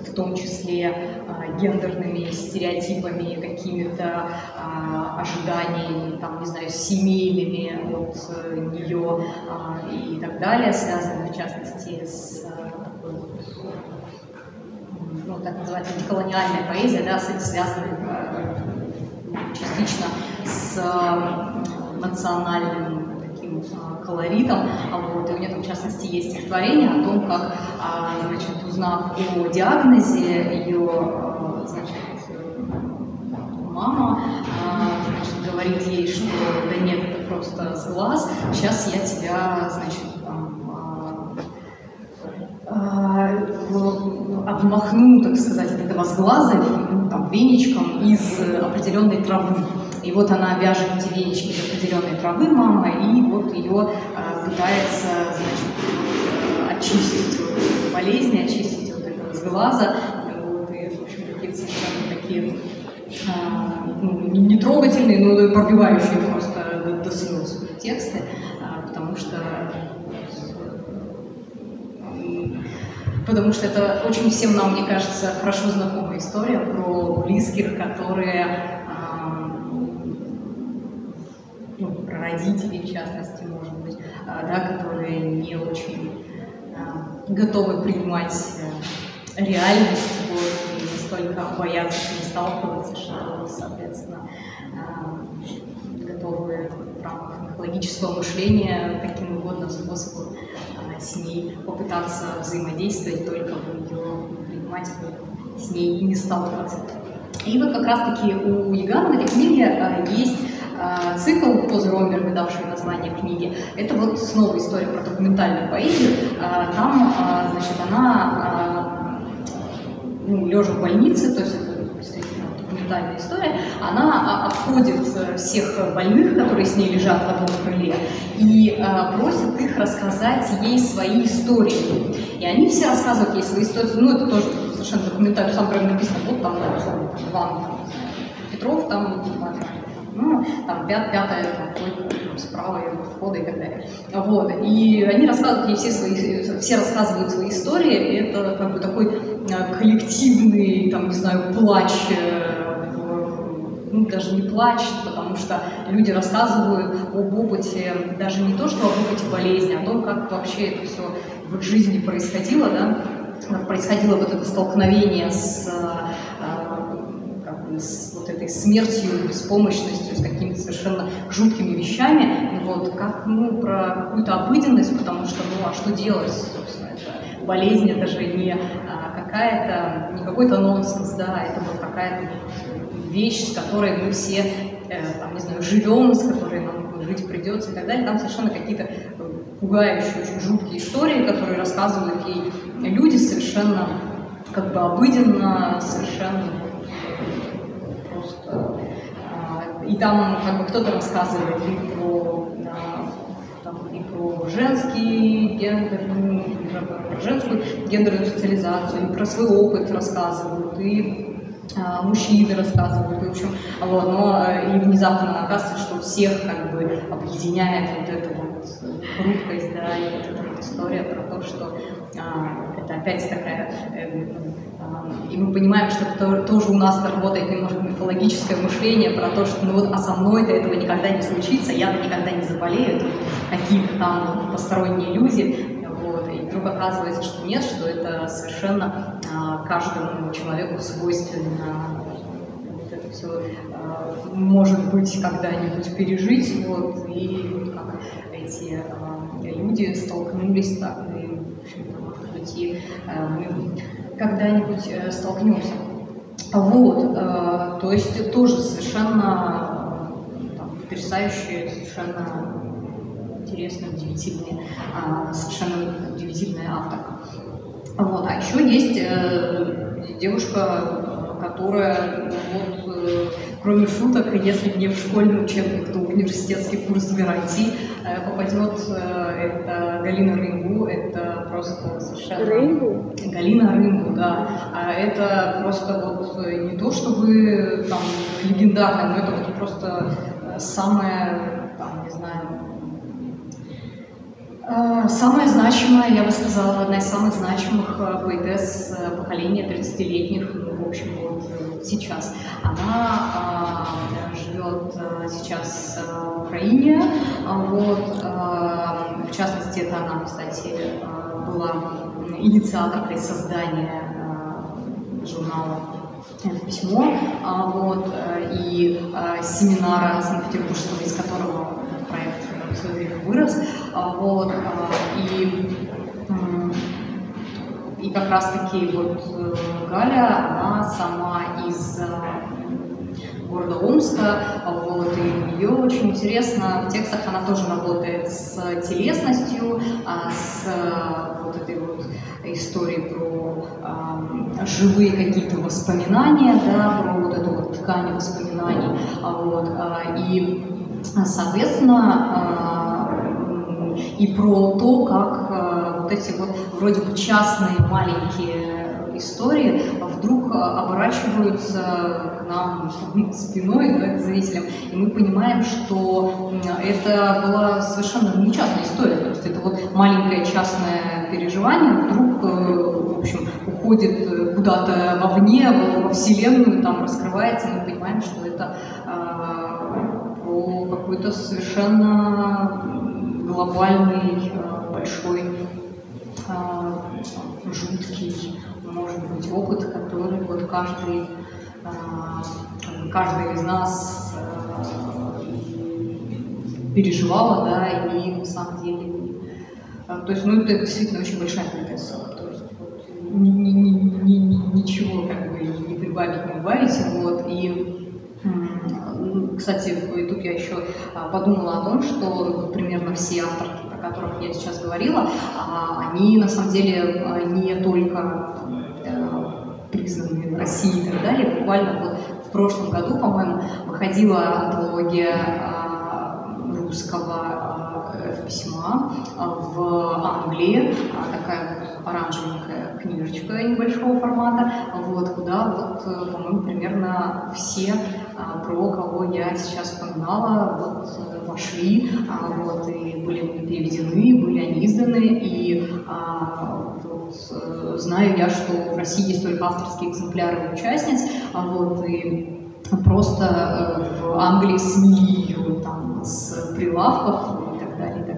в том числе а, гендерными стереотипами, какими-то а, ожиданиями, там, не знаю, семейными от э, нее а, и так далее, связанными в частности с ну, так называется, деколониальная поэзия, да, с этим связанной э, частично с э, национальным таким а, колоритом. Вот, и у нее там, в частности, есть стихотворение о том, как, а, значит, узнав о диагнозе, ее, а, значит, мама значит, говорит ей, что да нет, это просто сглаз, сейчас я тебя, значит, обмахну, так сказать, от этого сглаза ну, там, веничком из определенной травы. И вот она вяжет эти венички из определенной травы, мама, и вот ее а, пытается, значит, э, очистить вот эту болезнь, очистить вот этого сглаза. Вот, и, в общем, какие-то совершенно такие а, ну, не трогательные, но пробивающие просто до, до слез тексты, а, потому что м, потому что это очень всем нам, мне кажется, хорошо знакомая история про близких, которые ну, про родителей, в частности, может быть, а, да, которые не очень а, готовы принимать э, реальность, вот, и настолько боятся с ней сталкиваться, что, соответственно, а, готовы в рамках мифологического мышления каким угодно способом с ней попытаться взаимодействовать, только бы ее только с ней не сталкиваться. И вот как раз-таки у Ягана в этой книге а, есть а, цикл Позы Ромберга, давший название книги. Это вот снова история про документальную поэзию. А, Там, значит, она ну, лежа в больнице, то есть документальная история, она а, обходит э, всех больных, которые с ней лежат в одном крыле, и а, просит их рассказать ей свои истории. И они все рассказывают ей свои истории. Ну, это тоже совершенно документально, там прям написано, вот там, там, Иван Петров, там, ну, там, пят, пятая, там, койка, там, входа и так далее. Вот. И они рассказывают ей все свои, все рассказывают свои истории, и это как бы такой э, коллективный, там, не знаю, плач, э, ну, даже не плачет, потому что люди рассказывают об опыте, даже не то, что об опыте болезни, а о том, как вообще это все в их жизни происходило, да, происходило вот это столкновение с, э, как бы, с вот этой смертью, беспомощностью, с какими-то совершенно жуткими вещами, вот, как, ну, про какую-то обыденность, потому что, ну, а что делать, собственно, это болезнь, это же не а, какая-то, не какой-то нонсенс, да, это вот какая-то вещь, с которой мы все, э, там, не знаю, живем, с которой нам жить придется и так далее. Там совершенно какие-то э, пугающие, очень жуткие истории, которые рассказывают ей люди совершенно как бы обыденно, совершенно просто. А, и там как бы кто-то рассказывает и про, а, там, и про женский гендер, ну, про, женскую гендерную социализацию, и про свой опыт рассказывают, и мужчины рассказывают, в общем, вот, но э, и внезапно оказывается, что всех как бы объединяет вот эта вот хрупкость, да, и вот эта вот история про то, что а, это опять такая э, а, и мы понимаем, что это тоже у нас работает немножко мифологическое мышление про то, что ну вот, а со мной-то этого никогда не случится, я никогда не заболею, какие-то там посторонние люди, вдруг оказывается, что нет, что это совершенно а, каждому человеку свойственно вот это все а, может быть когда-нибудь пережить, вот, и как эти а, люди столкнулись так, и, в общем-то, может быть, и мы когда-нибудь э, столкнемся. Вот, э, то есть тоже совершенно там, потрясающие, совершенно интересная, удивительная, а, совершенно удивительная авторка. Вот. А еще есть э, девушка, которая вот, э, кроме шуток, если не в школьный учебник, то в университетский курс гарантий э, попадет. Это Галина Рынгу, это просто совершенно... Рынгу? Галина Рынгу, да. А это просто вот не то, чтобы там легендарное, но это вот просто самое, там, не знаю, Э, самая значимая, я бы сказала, одна из самых значимых э, поэтесс э, поколения 30-летних, ну, в общем, вот сейчас. Она э, живет сейчас в Украине, вот, э, в частности, это она, кстати, была инициаторкой создания э, журнала «Письмо», вот, и семинара Санкт-Петербургского, из которого свое время вырос. А, вот, а, и, и как раз-таки вот э, Галя, она сама из э, города Омска, вот, и у нее очень интересно, в текстах она тоже работает с телесностью, а, с э, вот этой вот историей про а, живые какие-то воспоминания, да, про вот эту вот ткань воспоминаний, вот, а, и, соответственно, и про то, как э, вот эти вот вроде бы частные маленькие истории вдруг э, оборачиваются к нам спиной, да, к зрителям, и мы понимаем, что это была совершенно не частная история, то есть это вот маленькое частное переживание вдруг, э, в общем, уходит куда-то вовне, во Вселенную, там раскрывается, и мы понимаем, что это про какой-то совершенно глобальный, э, большой, э, жуткий, может быть, опыт, который вот каждый, э, каждый из нас переживала, да, и на самом деле, то есть, ну, это действительно очень большая поэтесса, то есть, вот, ни, ни, ни, ничего как бы не прибавить, не убавить, вот, и кстати, тут я еще а, подумала о том, что примерно все авторки, о которых я сейчас говорила, а, они на самом деле а, не только признаны в России и так далее. Буквально вот в прошлом году, по-моему, выходила антология русского письма в Англии, такая вот оранжевенькая книжечка небольшого формата, вот, куда вот, э, по-моему, примерно все а, про кого я сейчас вспоминала, вот э, вошли, а, вот, и были переведены, были они изданы, и а, вот, э, знаю я, что в России есть только авторские экземпляры участниц, вот, и просто в Англии ее там с прилавков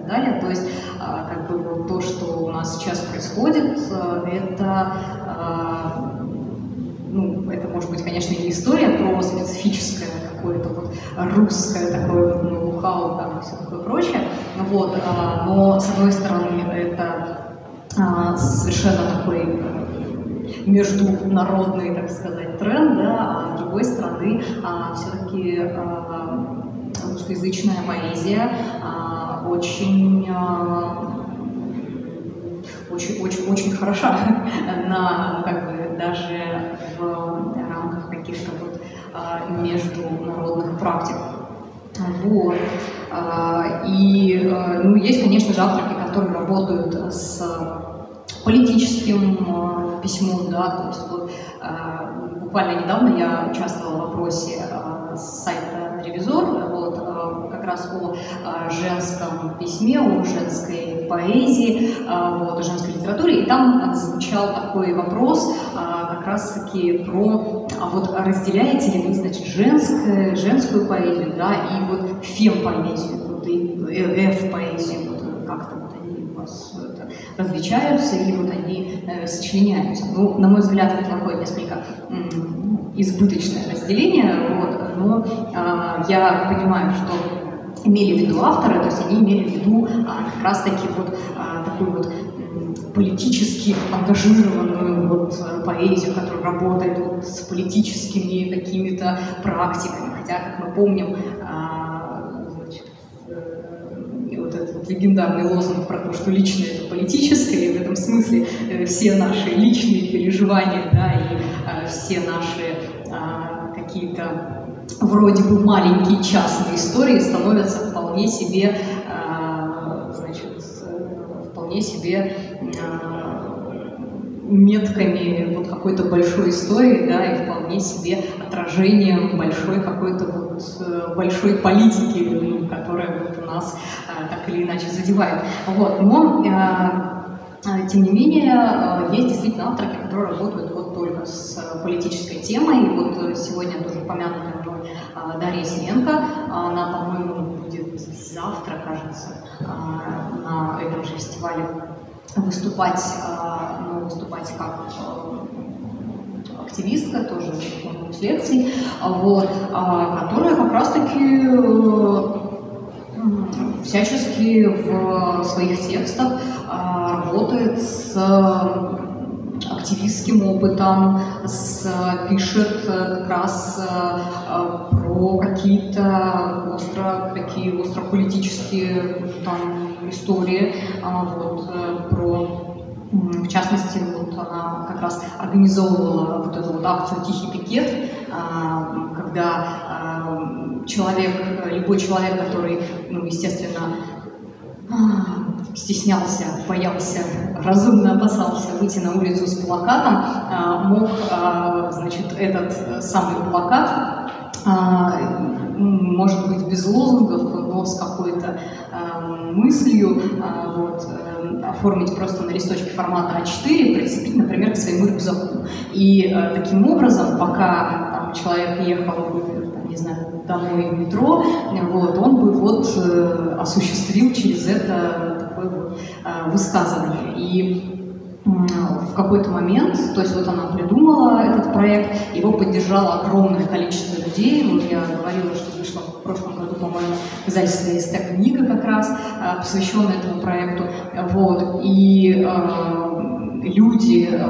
далее. То есть как бы вот то, что у нас сейчас происходит, это ну, это может быть, конечно, не история про специфическое какое-то вот русское такое вот ноу-хау там и все такое прочее, вот, а, но с одной стороны это а, совершенно такой э, международный, так сказать, тренд, да, а с другой стороны а, все-таки а, русскоязычная поэзия а, очень а, очень, очень, очень хороша на, как бы, даже в рамках каких-то вот а, международных практик. Вот. А, и, ну, есть, конечно же, авторки, которые работают с политическим письмом, да, то есть вот буквально недавно я участвовала в вопросе сайта «Ревизор», как раз о женском письме, о женской поэзии, вот, о женской литературе, и там звучал такой вопрос как раз-таки про, а вот разделяете ли вы, значит, женское, женскую поэзию, да, и вот фем-поэзию, вот, и F-поэзию, вот, как-то вот они у вас это, различаются, или вот они э, сочленяются. Ну, на мой взгляд, это такое несколько избыточное разделение, вот, но э, я понимаю, что имели в виду авторы, то есть они имели в виду а, как раз-таки вот а, такую вот политически ангажированную вот э, поэзию, которая работает вот с политическими какими-то практиками. Хотя, как мы помним, а, легендарный лозунг про то, что личное – это политическое, и в этом смысле э, все наши личные переживания, да, и все наши а, какие-то вроде бы маленькие частные истории становятся вполне себе а, значит, вполне себе метками вот какой-то большой истории, да, и вполне себе отражением большой какой-то вот э, большой политики, ну, которая вот у нас а, так или иначе задевает. Вот, но а, тем не менее, есть действительно авторки, которые работают вот только с политической темой. И вот сегодня тоже упомянутая мной Дарья Синенко, она, по-моему, будет завтра, кажется, на этом же фестивале выступать, а, ну, выступать как а, активистка, тоже с лекций, вот, а, которая как раз-таки всячески в своих текстах работает с активистским опытом, с, пишет как раз про какие-то остро, такие острополитические там, истории, вот, э, про в частности, вот она как раз организовывала вот эту вот акцию «Тихий пикет», когда человек, любой человек, который, ну, естественно, стеснялся, боялся, разумно опасался выйти на улицу с плакатом, мог, значит, этот самый плакат может быть, без лозунгов, но с какой-то э, мыслью, э, вот, э, оформить просто на листочке формата А4, прицепить, например, к своему рюкзаку. И э, таким образом, пока там, человек ехал не знаю, домой в метро, вот, он бы вот э, осуществил через это такое вот, э, высказывание. И в какой-то момент, то есть вот она придумала этот проект, его поддержало огромное количество людей. Вот я говорила, что вышла в прошлом году, по-моему, издательство «Эстек» книга как раз, э, посвященная этому проекту. Вот. И э, люди э,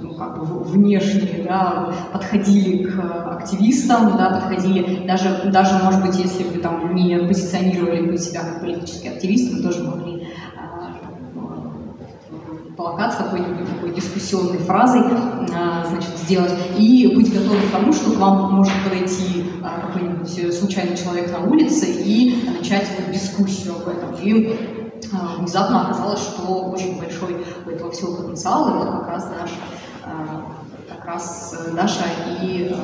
ну, как бы внешние, да, подходили к активистам, да, подходили, даже, даже, может быть, если вы там не позиционировали бы себя как политический активист, вы тоже могли плакат какой-нибудь такой дискуссионной фразой, а, значит, сделать, и быть готовым к тому, что к вам может подойти а, какой-нибудь случайный человек на улице и начать вот дискуссию об этом. И а, внезапно оказалось, что очень большой у этого всего потенциал, и вот как раз Даша, как раз Даша и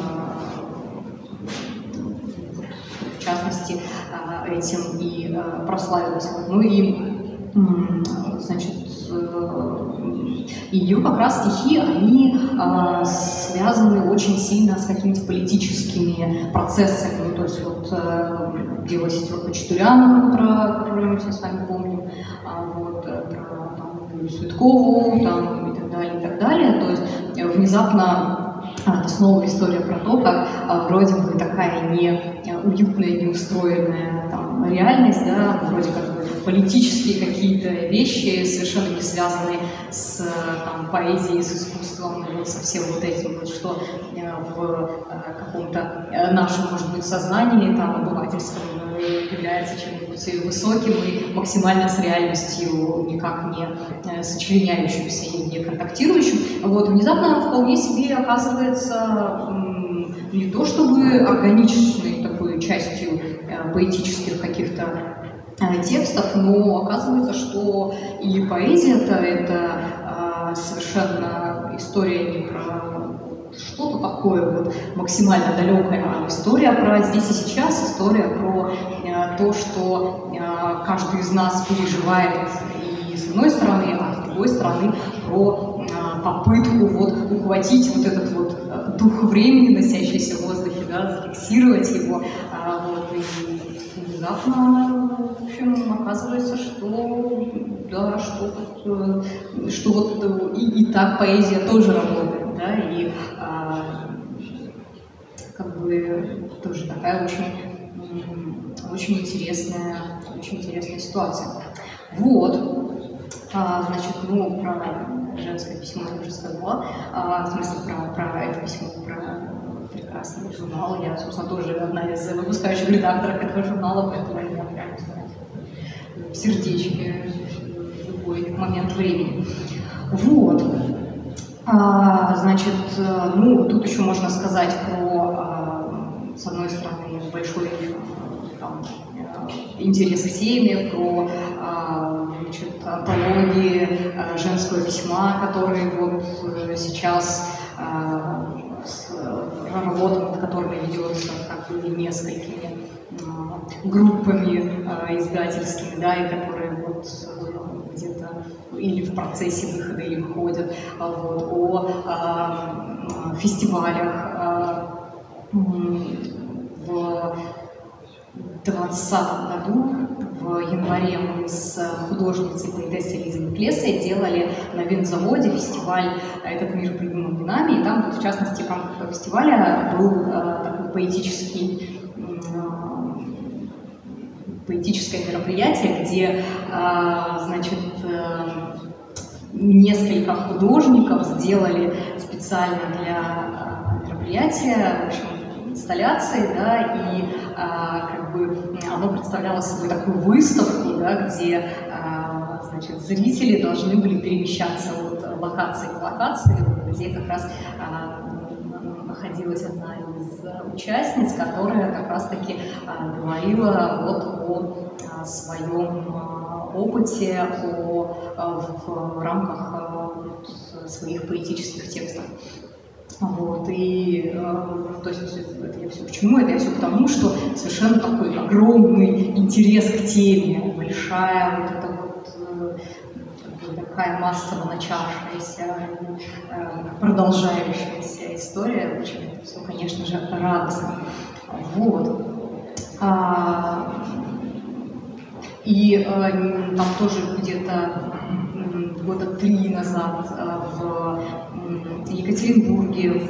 в частности этим и прославилась. Ну и значит, ее как раз стихи, они а, связаны очень сильно с какими-то политическими процессами. То есть вот э, дело сестер Почтуряна, про которую мы все с вами помним, а, вот, э, про там, Светкову там, и так далее, и так далее. То есть э, внезапно а, это снова история про то, как вроде бы такая не уютная, неустроенная там, реальность, да, вроде как политические какие-то вещи, совершенно не связанные с там, поэзией, с искусством, вот, со всем вот этим, вот, что э, в э, каком-то э, нашем, может быть, сознании, там, обывательском является чем-нибудь высоким и максимально с реальностью никак не сочленяющимся и не контактирующим. Вот, внезапно вполне себе оказывается не то чтобы органичной такой частью поэтических каких-то текстов, но оказывается, что и поэзия-то это а, совершенно история не про что-то такое вот максимально далекое, а история про здесь и сейчас, история про а, то, что а, каждый из нас переживает и с одной стороны, а с другой стороны про попытку вот ухватить вот этот вот дух времени, носящийся в воздухе, да, зафиксировать его, а, вот, и внезапно общем, оказывается, что да, что, э, что вот и, и так поэзия тоже работает, да, и а, как бы тоже такая очень, очень интересная, очень интересная ситуация. Вот, а, значит, ну, про женское письмо я уже сказала, а, в смысле про, про это письмо, про прекрасный журнал. Я, собственно, тоже одна из выпускающих редакторов этого журнала, поэтому я прям в сердечке в любой момент времени. Вот. А, значит, ну, тут еще можно сказать про, а, с одной стороны, большой там, интерес к теме, про а, значит, антологии а, женского письма, которые вот э, сейчас а, с, работа над которыми ведется как бы несколькими группами э, издательскими, да, и которые вот э, где-то или в процессе выхода, или выходят, а вот, о фестивалях в 2020 году январе мы с художницей поэтессой Лизой Клесой делали на винзаводе фестиваль «Этот мир придуман нами», и там, вот, в частности, в рамках фестиваля был э, такой поэтический поэтическое мероприятие, где, значит, э, несколько художников сделали специально для мероприятия, в общем, инсталляции, да, и бы оно представляло собой такую выставку, да, где значит, зрители должны были перемещаться от локации к локации, где как раз находилась одна из участниц, которая как раз-таки говорила вот о своем опыте о, в рамках своих поэтических текстов. Вот, и то есть это я все почему? Это я все потому, что совершенно такой огромный интерес к теме, большая вот эта вот такая массово начавшаяся, э, продолжающаяся история. В это все, конечно же, радостно. Вот. А, и там тоже где-то года три назад а, в Екатеринбурге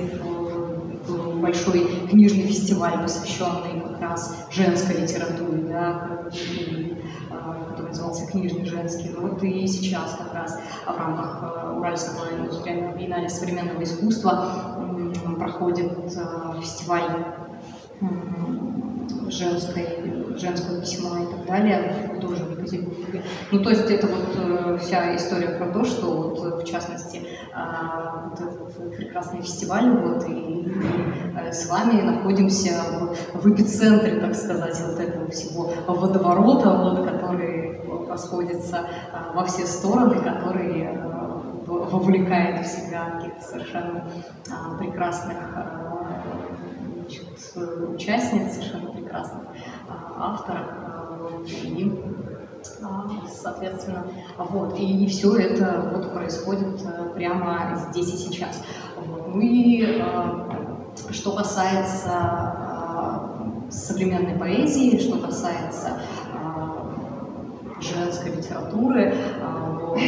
большой книжный фестиваль, посвященный как раз женской литературе, да, который назывался «Книжный женский». Ну вот и сейчас как раз в рамках э, Уральского индустриального биеннале современного искусства проходит э, фестиваль женской, женского письма и так далее, тоже в Екатеринбурге. Ну, то есть это вот э, вся история про то, что вот, в частности, вот этот прекрасный фестиваль, вот, и, и с вами находимся в, эпицентре, так сказать, вот этого всего водоворота, вот, который расходится а, во все стороны, которые а, вовлекает в себя каких-то совершенно а, прекрасных значит, участниц, совершенно прекрасных авторов. И соответственно, вот, и, все это вот происходит прямо здесь и сейчас. Ну и что касается современной поэзии, что касается женской литературы, вот,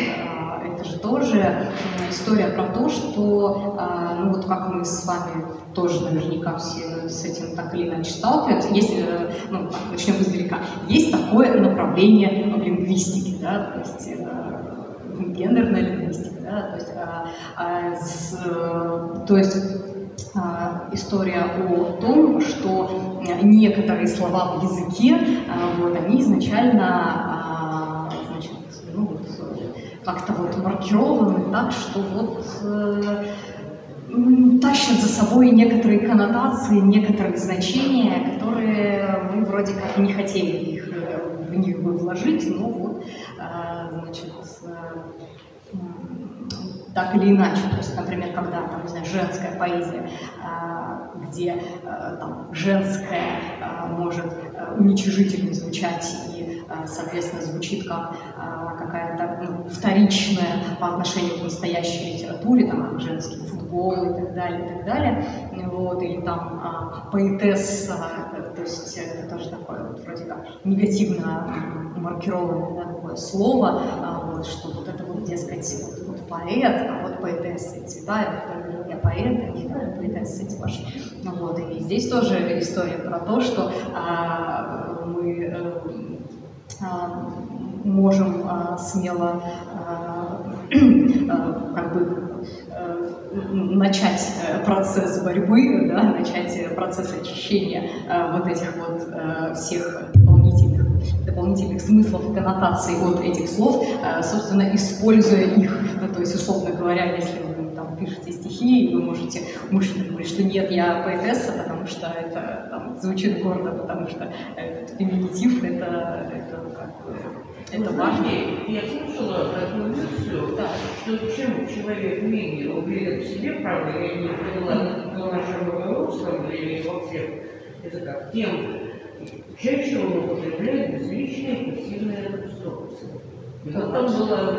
это же тоже история про то, что, а, ну вот как мы с вами тоже наверняка все с этим так или иначе сталкиваются, если, ну, так, начнем издалека, есть такое направление в лингвистике, да, то есть э, гендерная лингвистика, да, то есть, а, а, с, то есть а, история о том, что некоторые слова в языке, а, вот, они изначально как-то вот маркированы так, что вот э, тащат за собой некоторые коннотации, некоторые значения, которые мы вроде как не хотели их, э, в них бы вложить, но вот, э, значит, э, так или иначе. То есть, например, когда, там, не знаю, женская поэзия, э, где э, там, женская может уничижительно звучать и, соответственно, звучит как какая-то ну, вторичная по отношению к настоящей литературе, там, женский футбол и так далее, и так далее, вот, или там а, поэтесса, то есть это тоже такое вот, вроде как негативно маркированное да, такое слово, а, вот, что вот это вот, дескать, вот, вот поэт, а вот поэтесса и цвета, я поэт, и поэтесса эти ваши. Вот, и здесь тоже история про то, что а, мы э, а, можем а, смело а, а, как бы начать э, процесс борьбы, да, начать процесс очищения вот этих вот всех дополнительных, дополнительных смыслов и коннотаций от этих слов, собственно, используя их. Ну, то есть, условно говоря, если там, пишете стихи, вы можете умышленно говорить, что нет, я поэтесса, потому что это там, звучит гордо, потому что этот феминитив, это, это как бы это важно. Я слушала такую версию, да. что чем человек менее уверен в себе, правда, я не поняла на нашем русском или во всех языках, тем чаще он употребляет безличные пассивные конструкции. Вот там было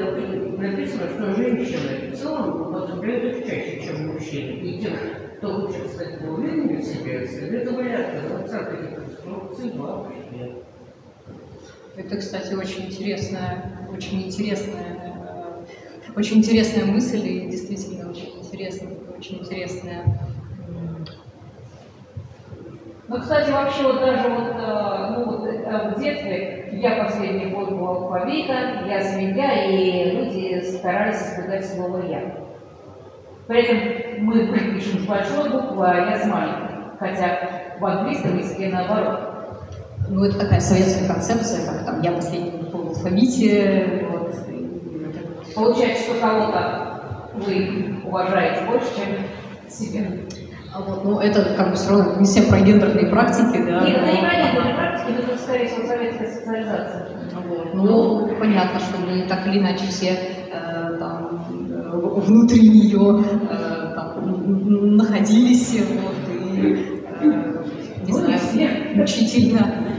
написано, что женщины в целом употребляют их чаще, чем мужчины. И тем, кто хочет стать уверенными в себе, советовали отказаться от этих конструкций вообще. Это, кстати, очень интересная, очень интересная, э, очень интересная мысль и действительно очень интересная, очень интересная. Ну, кстати, вообще вот даже вот, э, ну, вот э, в детстве я последний год был алфавита, я змея, и люди старались избегать слова «я». При этом мы пишем с большой буквы, а я с маленькой. Хотя в английском языке наоборот. Ну, это такая советская концепция, как там «я последний по алфавите». Вот. Получается, что кого-то вы уважаете больше, чем себя. А вот, ну, это как бы все равно не всем про гендерные практики, да? Нет, это не про гендерные практики, это, скорее всего, советская социализация. Вот. Ну, понятно, что мы так или иначе все э, там, э, внутри нее э, там, находились, вот, и, э, не знаю, мучительно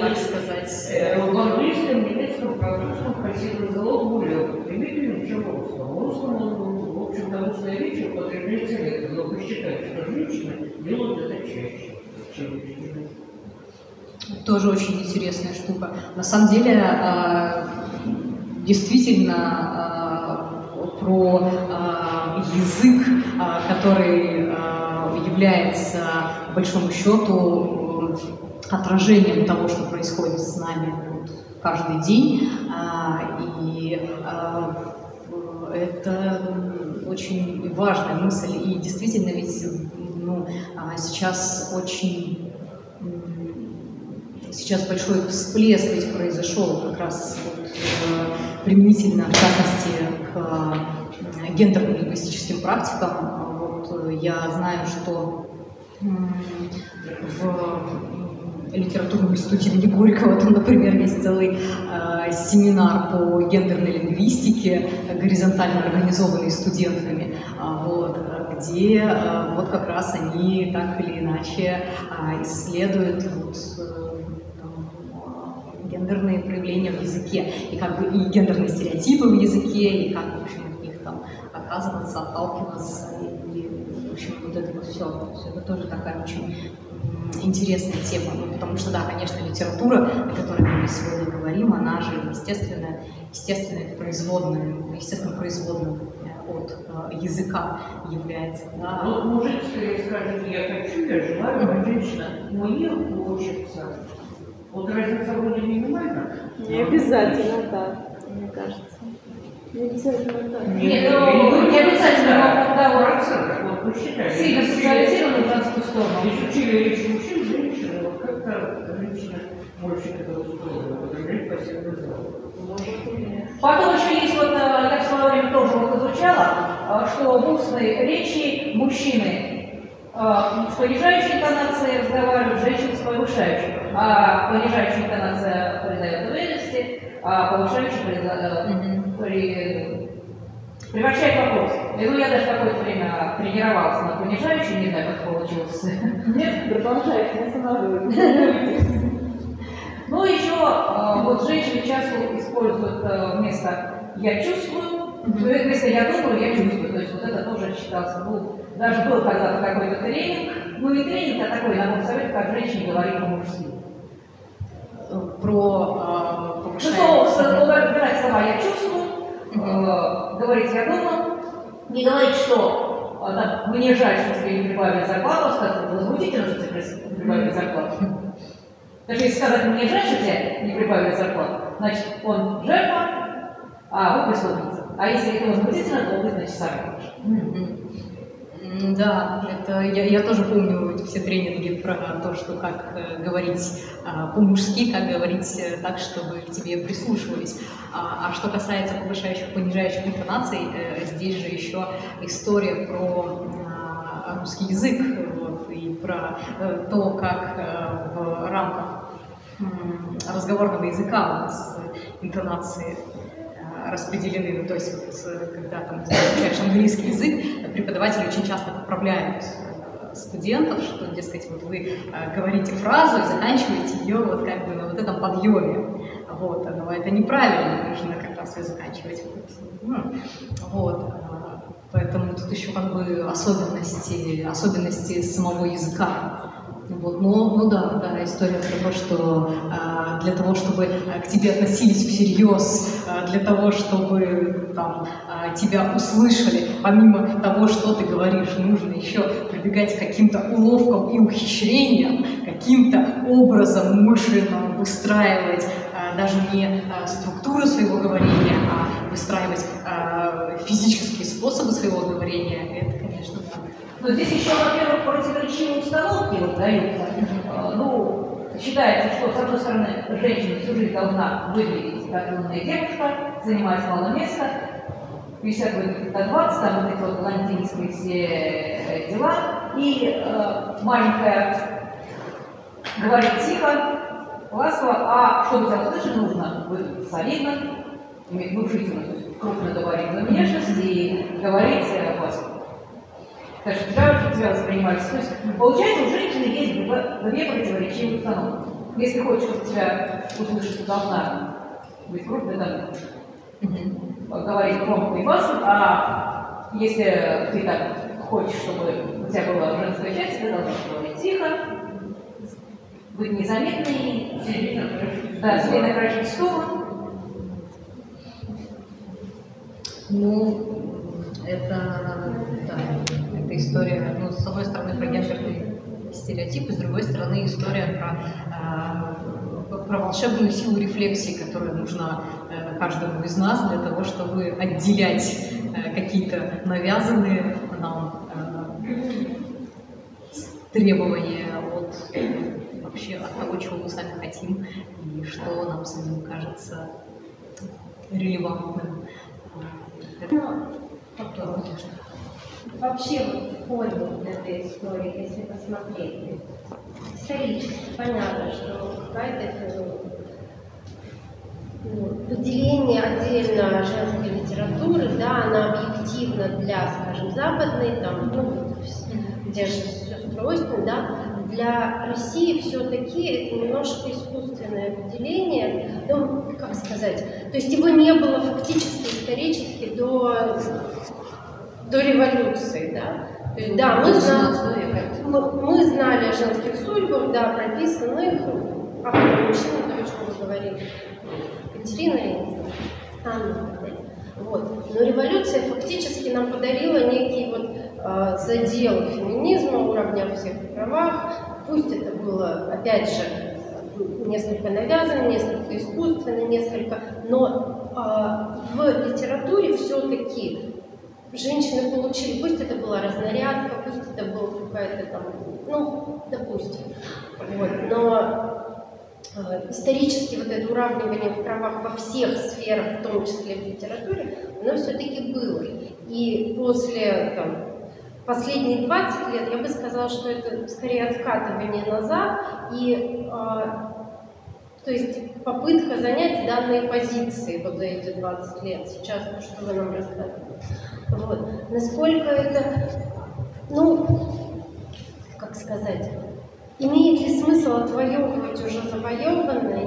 так сказать. Э, в английском, немецком, французском пассивный залог более употребительным, чем в русском. В русском, он, в общем-то, русская речь употребляется редко, но посчитать, что женщины делают это чаще, чем мужчины. Тоже очень интересная штука. На самом деле, а, действительно, а, про а, язык, который является, по большому счету, отражением того, что происходит с нами каждый день. И это очень важная мысль. И действительно, ведь ну, а, сейчас очень сейчас большой всплеск ведь произошел как раз вот, применительно, в частности, к гендерным лингвистическим практикам. Вот, я знаю, что в литературном институте имени Горького, там, например, есть целый э, семинар по гендерной лингвистике, горизонтально организованный студентами, э, вот, где э, вот как раз они так или иначе э, исследуют вот, э, там, гендерные проявления в языке, и как бы и гендерные стереотипы в языке, и как, в общем, от них там отказываться, отталкиваться, и, и, в общем, вот это вот все. Это тоже такая очень интересная тема, ну, потому что, да, конечно, литература, о которой мы сегодня говорим, она же естественная, естественная производная, естественно, производная от э, языка является. Да. Ну, мужик скажет, я хочу, я желаю, а женщина, мне хочется. Вот разница вроде минимальна. Не обязательно, да, мне кажется. Не обязательно, да. Нет, ну, не обязательно, но когда вот процентов, вот посчитай. сильно социализированы в женскую сторону. Изучили речь мужчин, женщин, вот как-то женщина больше к этому склонна, употреблять пассивный. Потом еще есть, вот э, я в свое время тоже вот изучала, э, что в устной речи мужчины э, с понижающей интонацией разговаривают, женщины с повышающей. А понижающая интонация придает уверенности, а повышающая придает- при- превращает вопрос. И ну я даже какое-то время тренировалась на понижающей, не знаю, как получилось. Нет, продолжайте, не останавливайтесь. Ну, еще э, вот женщины часто используют э, вместо «я чувствую», э, вместо «я думаю», «я чувствую». То есть вот это тоже считался, ну, даже был когда-то какой-то тренинг, ну не тренинг, а такой набор советов, как женщине говорить по-мужски. Про э, Ну, повышение- слово, выбирать слова «я чувствую», э, говорить «я думаю», не говорить, что э, там, «мне жаль, что тебе не прибавили зарплату», сказать, возмутительно, что тебе прибавили зарплату. Даже если сказать, мне жаль, что тебе не прибавили зарплату, значит, он жертва, а вы преступница. А если это возмутительно, то вы, значит, сами. Мгм. Да, это я, я тоже помню эти все тренинги про то, что как э, говорить а, по-мужски, как говорить э, так, чтобы к тебе прислушивались. А, а что касается повышающих, понижающих интонаций, э, здесь же еще история про а, русский язык вот, и про то, как в рамках разговорного языка у нас интонации распределены. Ну, то есть, вот, э, когда там изучаешь английский язык, преподаватели очень часто поправляют э, студентов, что, дескать, вот вы э, говорите фразу и заканчиваете ее вот как бы на вот этом подъеме. Вот, но это неправильно, нужно как раз ее заканчивать. Вот, ну, вот. а, Поэтому тут еще как бы особенности, особенности самого языка. Вот, но, ну да, да, история про то, что а, для того, чтобы а, к тебе относились всерьез, а, для того, чтобы там, а, тебя услышали, помимо того, что ты говоришь, нужно еще прибегать к каким-то уловкам и ухищрениям, каким-то образом умышленно выстраивать а, даже не а, структуру своего говорения, а выстраивать а, физические способы своего говорения, это, конечно, да. Но здесь еще, во-первых, противоречивые установки вот даются. Э, Ну, считается, что, с одной стороны, женщина всю жизнь должна выглядеть как умная девушка, занимать мало места, 50 выглядит до 20, там вот эти вот блондинские все э, дела, и э, маленькая говорит тихо, ласково, а чтобы тебя услышать, нужно выглядеть солидно, иметь внушительную, то есть крупногабаритную внешность и говорить ласково. Так что очень тебя воспринимается. То есть получается, у женщины есть две противоречивые установки. Если хочешь, чтобы тебя услышать, ты должна быть крупной, там, говорить громко и басом, а если ты так хочешь, чтобы у тебя была женская часть, ты должна говорить тихо, быть незаметной, да, себе накрашивать стул. Ну, это, да, это история, ну, с одной стороны, про гендерные стереотипы, с другой стороны, история про, а, про волшебную силу рефлексии, которая нужна э, каждому из нас для того, чтобы отделять э, какие-то навязанные нам э, требования от э, вообще от того, чего мы сами хотим и что нам самим кажется релевантным. Это фактор, конечно. Вообще вот в корне этой истории, если посмотреть, исторически понятно, что какая-то ну, выделение отдельно женской литературы, да, она объективна для, скажем, западной, там, ну, где же все стройственно, да, для России все-таки это немножко искусственное определение, ну, как сказать, то есть его не было фактически исторически до, до революции, да. То есть, да, мы, знали, мы, мы знали о женских судьбах, да, прописанных, автор мужчина, то, о чем мы говорили, Екатерина и Анна. Вот. Но революция фактически нам подарила некий вот э, задел феминизма, уровня всех правах. Пусть это было, опять же, несколько навязано, несколько искусственно, несколько, но э, в литературе все-таки женщины получили, пусть это была разнарядка, пусть это была какая-то там, ну, допустим, вот, но Э, исторически вот это уравнивание в правах во всех сферах, в том числе в литературе, оно все-таки было. И после там, последних 20 лет я бы сказала, что это скорее откатывание назад и э, то есть попытка занять данные позиции вот за эти 20 лет. Сейчас, то, что вы нам рассказывали. Вот. Насколько это, ну, как сказать, Имеет ли смысл отвоевывать уже завоеванное?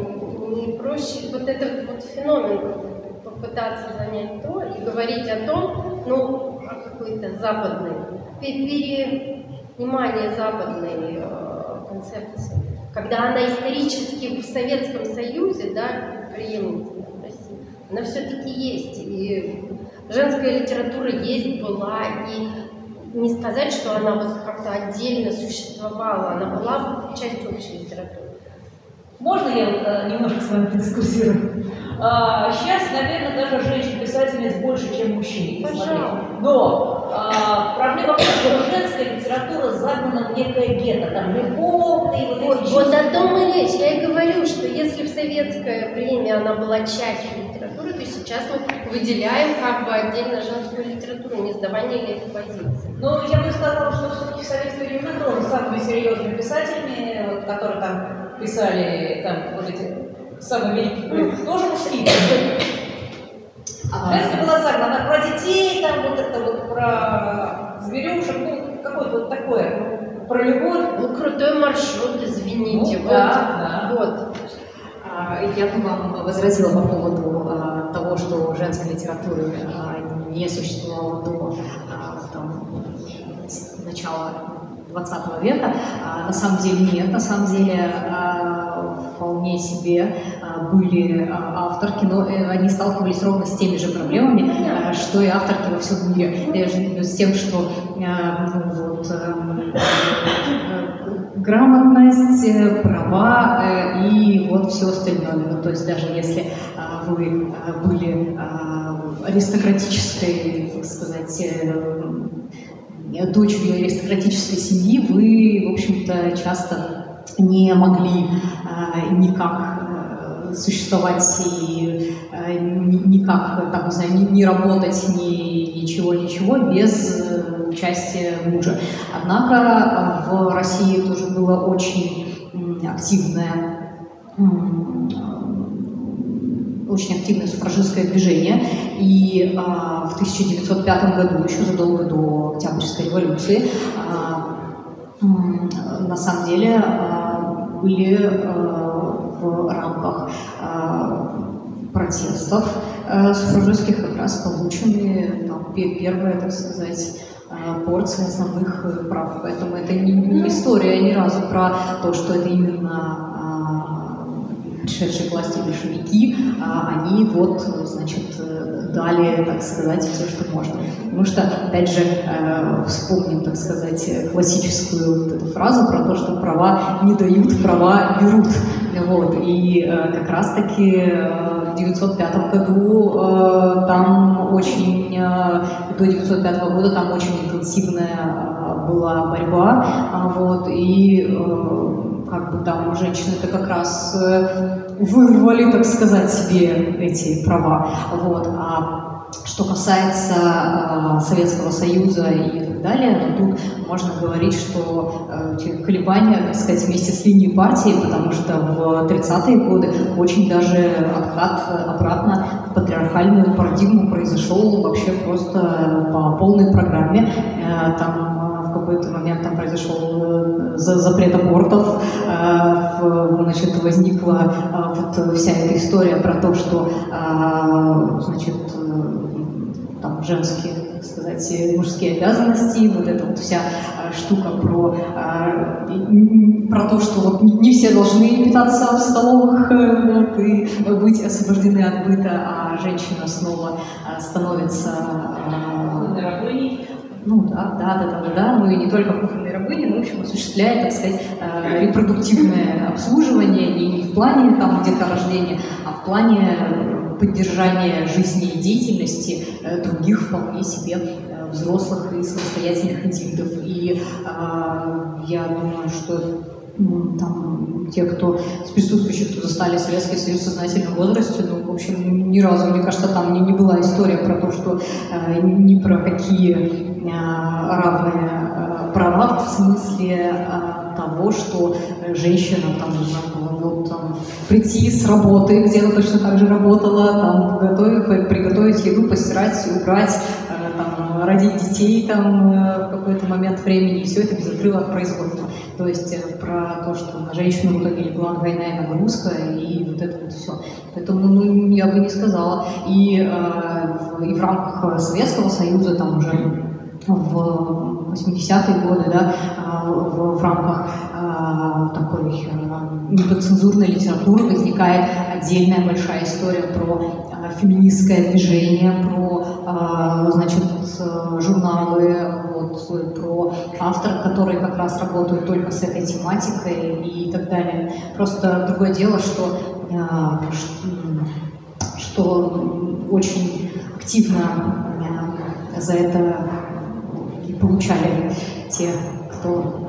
Не проще вот этот вот феномен попытаться занять то и говорить о том, ну, какой-то западной, перенимание западной э, концепции. Когда она исторически в Советском Союзе, да, приемлется в России, она все-таки есть. И женская литература есть, была, и не сказать, что она вот как-то отдельно существовала, она была частью общей литературы. Можно я э, немножко с вами подискуссирую? А, сейчас, наверное, даже женщин-писательниц больше, чем мужчин. Пожалуйста. Но а, проблема в том, что женская литература загнана в некое гетто, там любовные вот вот, эти вот чувства. о том и речь. Я и говорю, что если в советское время она была частью сейчас мы выделяем как бы отдельно женскую литературу, не сдавание ли этой позиции. Ну, я бы сказала, что все-таки в советское время тоже самыми серьезными писателями, вот, которые там писали там вот эти самые великие, тоже мужские. А, Женская была загнана про детей, там вот это вот про зверюшек, ну, какое-то вот такое, ну, про любовь. Ну, крутой маршрут, извините. Ну, вот, да, вот. А, Я бы вам возразила по поводу а, того, что женской литературы а, не существовало до а, там, начала 20 века. А, На самом деле нет, на самом деле а, вполне себе были авторки, но э, они сталкивались ровно с теми же проблемами, что и авторки во всем мире. С тем, что ну, вот, эм, э, грамотность, э, права э, и вот все остальное. Ну, то есть даже если а, вы а, были а, аристократической, так сказать, э, дочерью аристократической семьи, вы, в общем-то, часто не могли никак существовать и э, ни- никак, там, не знаю, не, не работать, ни ничего, ничего без э, участия мужа. Однако э, в России тоже было очень активное очень активное суфражистское движение. И а, в 1905 году, еще задолго до Октябрьской революции, а, на самом деле а, были а, в рамках а, протестов а, суфражистских как раз получены там, пе- первая, так сказать, а, порция основных э, прав. Поэтому это не, не история ни разу про то, что это именно пришедшие к власти большевики, а, они вот, значит, э, дали, так сказать, все, что можно. Потому что, опять же, э, вспомним, так сказать, классическую вот эту фразу про то, что права не дают, права берут. Вот. И э, как раз-таки э, в 1905 году э, там очень, до 1905 года там очень интенсивная была борьба, а, вот, и как бы там женщины-то как раз вырвали, так сказать, себе эти права. Вот. А что касается э, Советского Союза и так далее, то тут можно говорить, что э, колебания, так сказать, вместе с линией партии, потому что в 30-е годы очень даже откат э, обратно в патриархальную парадигму произошел вообще просто по полной программе. Э, там в какой-то момент там произошел э, за- запрет абортов, э, значит, возникла э, вот вся эта история про то, что, э, значит, э, там женские, так сказать, мужские обязанности, вот эта вот вся э, штука про, м, про то, что вот не все должны питаться в столовых э, вот, и быть освобождены от быта, а женщина снова э, становится. Ну да, да, да, да, да, ну и не только кухонные рабыни, но, в общем, осуществляет, так сказать, э, репродуктивное обслуживание и не в плане там деторождения, а в плане э, поддержания жизни и деятельности э, других вполне себе взрослых и самостоятельных индивидов. И я думаю, что м, там те, кто из присутствующих, кто застали Советский Союз в сознательном возрасте, ну, в общем, ни разу, мне кажется, там не, не была история про то, что э, ни про какие равные э, права в смысле э, того, что э, женщина там, не знаю, вот, там, прийти с работы, где она точно так же работала, там, готовить, приготовить еду, постирать, убрать, э, там, родить детей там, э, в какой-то момент времени, и все это без отрыва от производства. То есть э, про то, что на женщину в итоге легла двойная нагрузка и вот это вот все. Поэтому ну, я бы не сказала. И, э, и в рамках Советского Союза там уже в 80-е годы, да, а, в, в рамках а, такой а, неподцензурной литературы возникает отдельная большая история про феминистское движение, про, значит, журналы, вот, про авторов, которые как раз работают только с этой тематикой и так далее. Просто другое дело, что, что очень активно за это получали те, кто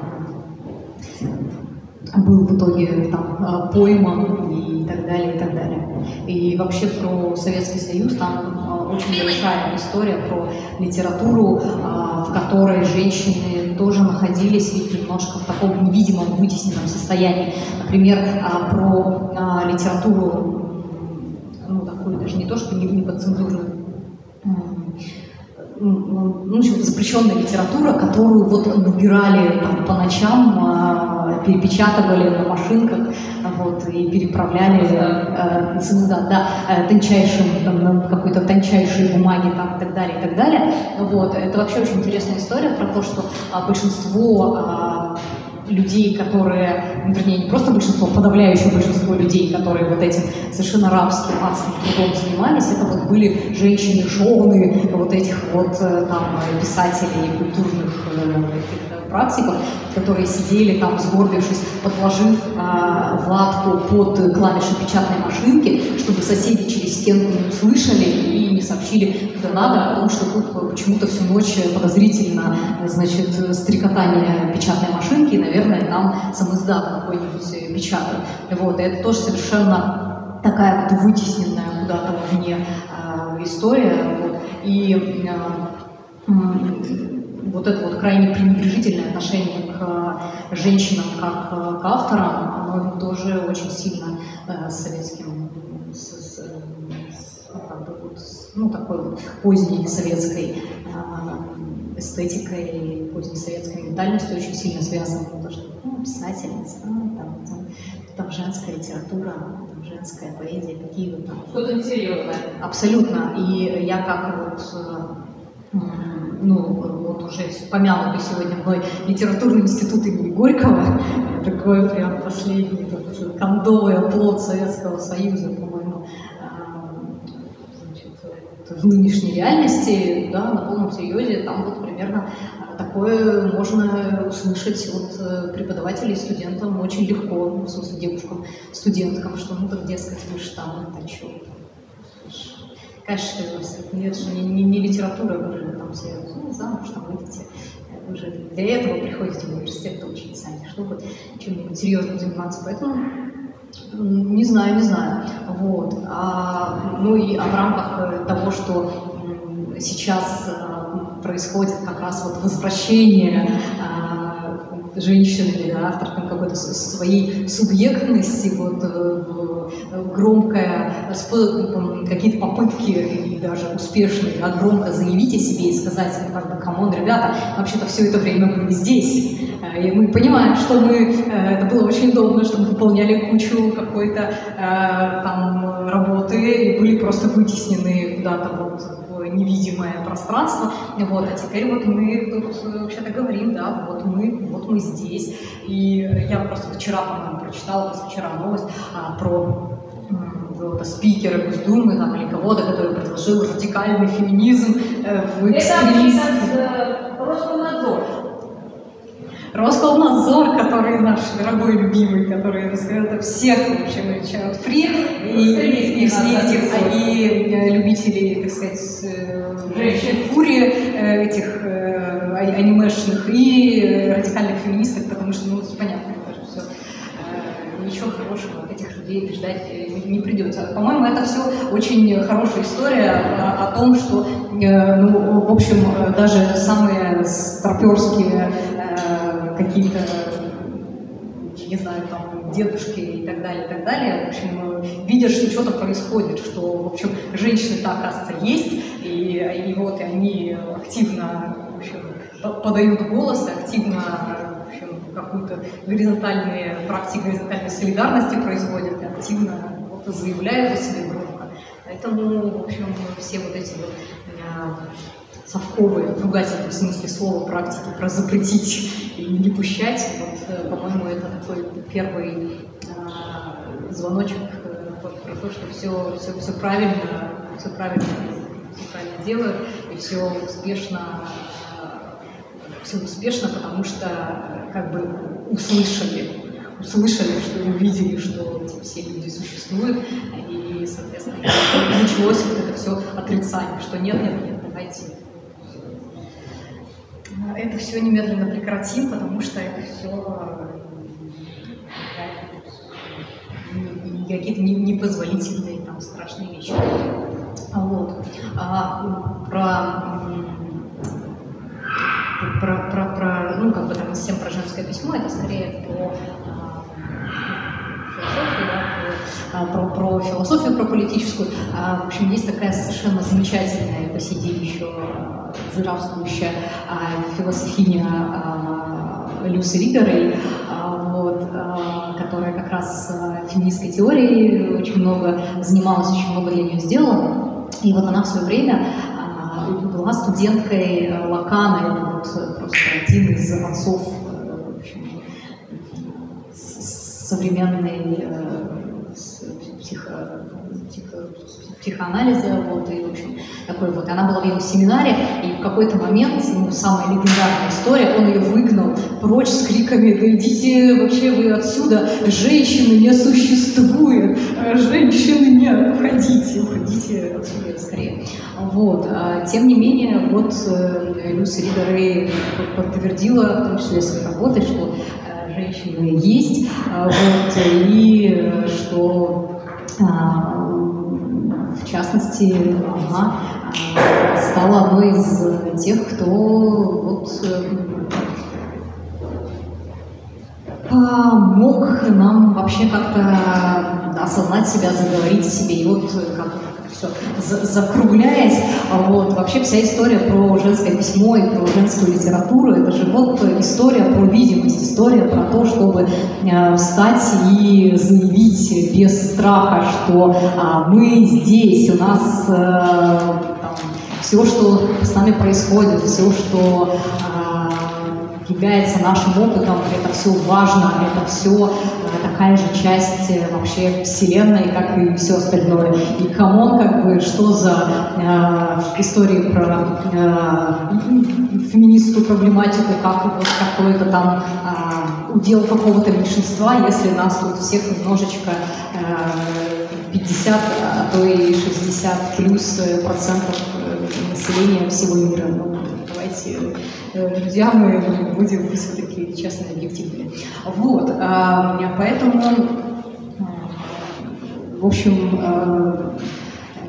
был в итоге там а, пойман и так далее, и так далее. И вообще про Советский Союз там а, очень большая история про литературу, а, в которой женщины тоже находились ведь немножко в таком невидимом, вытесненном состоянии. Например, про литературу, ну, такую даже не то, что не, не подцензурную, ну, запрещенная литература, которую вот набирали там, по ночам, а, перепечатывали на машинках вот, и переправляли э, ценза- да, э, тончайшим, там, какой-то тончайшей бумаге там, и так далее, и так далее. Вот. Это вообще очень интересная история про то, что а, большинство а, людей, которые, ну, вернее, не просто большинство, подавляющее большинство людей, которые вот этим совершенно рабским, адским трудом занимались, это вот были женщины, жены вот этих вот э, там писателей, культурных э, практиков, которые сидели там, сгорбившись, подложив а, ватку под клавиши печатной машинки, чтобы соседи через стенку не услышали и не сообщили, куда надо, потому что тут почему-то всю ночь подозрительно, значит, стрекотание печатной машинки, и, наверное, там сам какой-нибудь печатает. Вот, и это тоже совершенно такая вот вытесненная куда-то вовне а, история. Вот. И м, вот это вот крайне пренебрежительное отношение к э, женщинам как э, к авторам, оно тоже очень сильно э, советским, с- с, с, как бы вот ну, такой вот поздней советской э, эстетикой, поздней советской ментальностью очень сильно связано. То, что ну, писательница, ну, там, там, там женская литература, там женская поэзия, какие вот там Что-то несерьезное. Абсолютно. И я как вот, ну, вот уже помянутый сегодня мной литературный институт имени Горького, такой прям последний вот, кондовый оплот Советского Союза, по-моему, значит, вот в нынешней реальности, да, на полном серьезе, там вот примерно такое можно услышать от э, преподавателей студентам очень легко, в смысле девушкам, студенткам, что ну так, дескать, вы же там, это что, Же не, не, не литература, вы же там все ну, замуж там выйдете. Вы же для этого приходите в университет учиться, а не чтобы чем-нибудь серьезным заниматься. Поэтому не знаю, не знаю. Вот. А, ну и а в рамках э, того, что сейчас э, происходит как раз вот возвращение а, женщинами, да, авторками какой-то своей субъектности, вот громкая, какие-то попытки даже успешные, да, громко заявить о себе и сказать, как бы, come on, ребята, вообще-то все это время были здесь. И мы понимаем, что мы, это было очень удобно, что мы выполняли кучу какой-то там работы и были просто вытеснены куда-то вот в невидимое пространство. Вот, а теперь вот мы тут вообще-то говорим, да, вот мы, вот мы здесь. И я просто вчера, по-моему, прочитала, вчера новость а, про какого-то спикера Госдумы там, или кого-то, который предложил радикальный феминизм э, в экстремизм. Это Роскомнадзор. Роскомнадзор, который наш дорогой любимый, который это всех вообще child фри и, и, и, и э, любителей, так сказать, э, женщин фури этих анимешных и радикальных феминисток, потому что, ну, понятно, это же все ничего хорошего от этих людей ждать не придется. По-моему, это все очень хорошая история о, о том, что, ну, в общем, даже самые старперские какие-то, не знаю, там, дедушки и так далее, и так далее, в общем, видят, что что-то происходит, что, в общем, женщины-то, оказывается, есть, и, и вот и они активно, в общем, подают голос, активно в общем, какую-то горизонтальные практики горизонтальной солидарности производят, и активно вот, заявляют о себе громко. Поэтому, в общем, все вот эти вот совковые, в ругательном смысле слова практики про запретить не пущать, вот, э, по-моему, это такой первый э, звоночек э, про, то, что все, все, все правильно, все правильно, все правильно делают, и все успешно, э, все успешно, потому что как бы услышали, услышали, что увидели, что эти все люди существуют, и, соответственно, началось вот это все отрицание, что нет, нет, нет, это все немедленно прекратим, потому что это все какие-то непозволительные там страшные вещи. Вот. А, про, про, про, про, ну, как бы там совсем про женское письмо, это скорее про философию, да, про, про философию, про политическую. А, в общем, есть такая совершенно замечательная по сей день еще здравствующая а, философиня а, Люси Ригарей, а, вот, которая как раз феминистской теорией очень много занималась, очень много для нее сделала. И вот она в свое время была студенткой Лакана, это вот просто один из отцов в общем, современной э, психо, психо, психоанализа, вот, и, в общем, такой вот. Она была в его семинаре, и в какой-то момент, ну, самая легендарная история, он ее выгнал прочь с криками, да идите вообще вы отсюда, женщины не существует, женщины нет, уходите, уходите отсюда скорее. Вот. А, тем не менее, вот э, Люси Рида Рэй подтвердила, в том числе своей работой, что женщины есть, а, вот, и э, что а, в частности, она стала одной из тех, кто вот помог нам вообще как-то осознать себя, заговорить о себе. И вот как все, закругляясь, вот, вообще вся история про женское письмо и про женскую литературу, это же вот история про видимость, история про то, чтобы э, встать и заявить без страха, что а, мы здесь, у нас э, там, все, что с нами происходит, все, что является нашим опытом, это все важно, это все э, такая же часть э, вообще Вселенной, как и все остальное. И come on, как бы, что за э, истории про э, феминистскую проблематику, как вот какой-то там э, удел какого-то меньшинства, если нас тут всех немножечко э, 50, а то и 60 плюс э, процентов населения всего мира. Ну, Э, друзья, мы будем все-таки честно объективны. Вот, а, поэтому, в общем, э,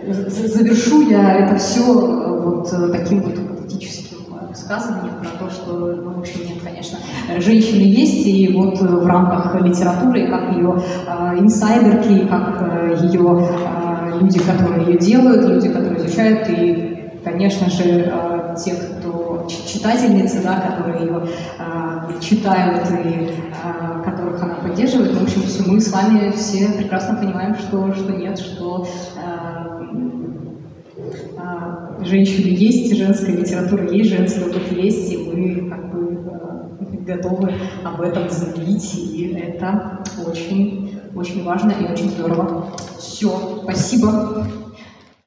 завершу я это все вот таким вот политическим высказываниях про то, что, ну, в общем, нет, конечно, женщины есть, и вот в рамках литературы, как ее э, инсайдерки, как э, ее э, люди, которые ее делают, люди, которые изучают, и, конечно же, э, те, кто читательницы, да, которые ее э, читают и э, которых она поддерживает, в общем, все мы с вами все прекрасно понимаем, что, что нет, что женщины есть, женская литература есть, женский опыт есть, и мы как бы готовы об этом заявить, и это очень, очень важно и очень здорово. Все, спасибо.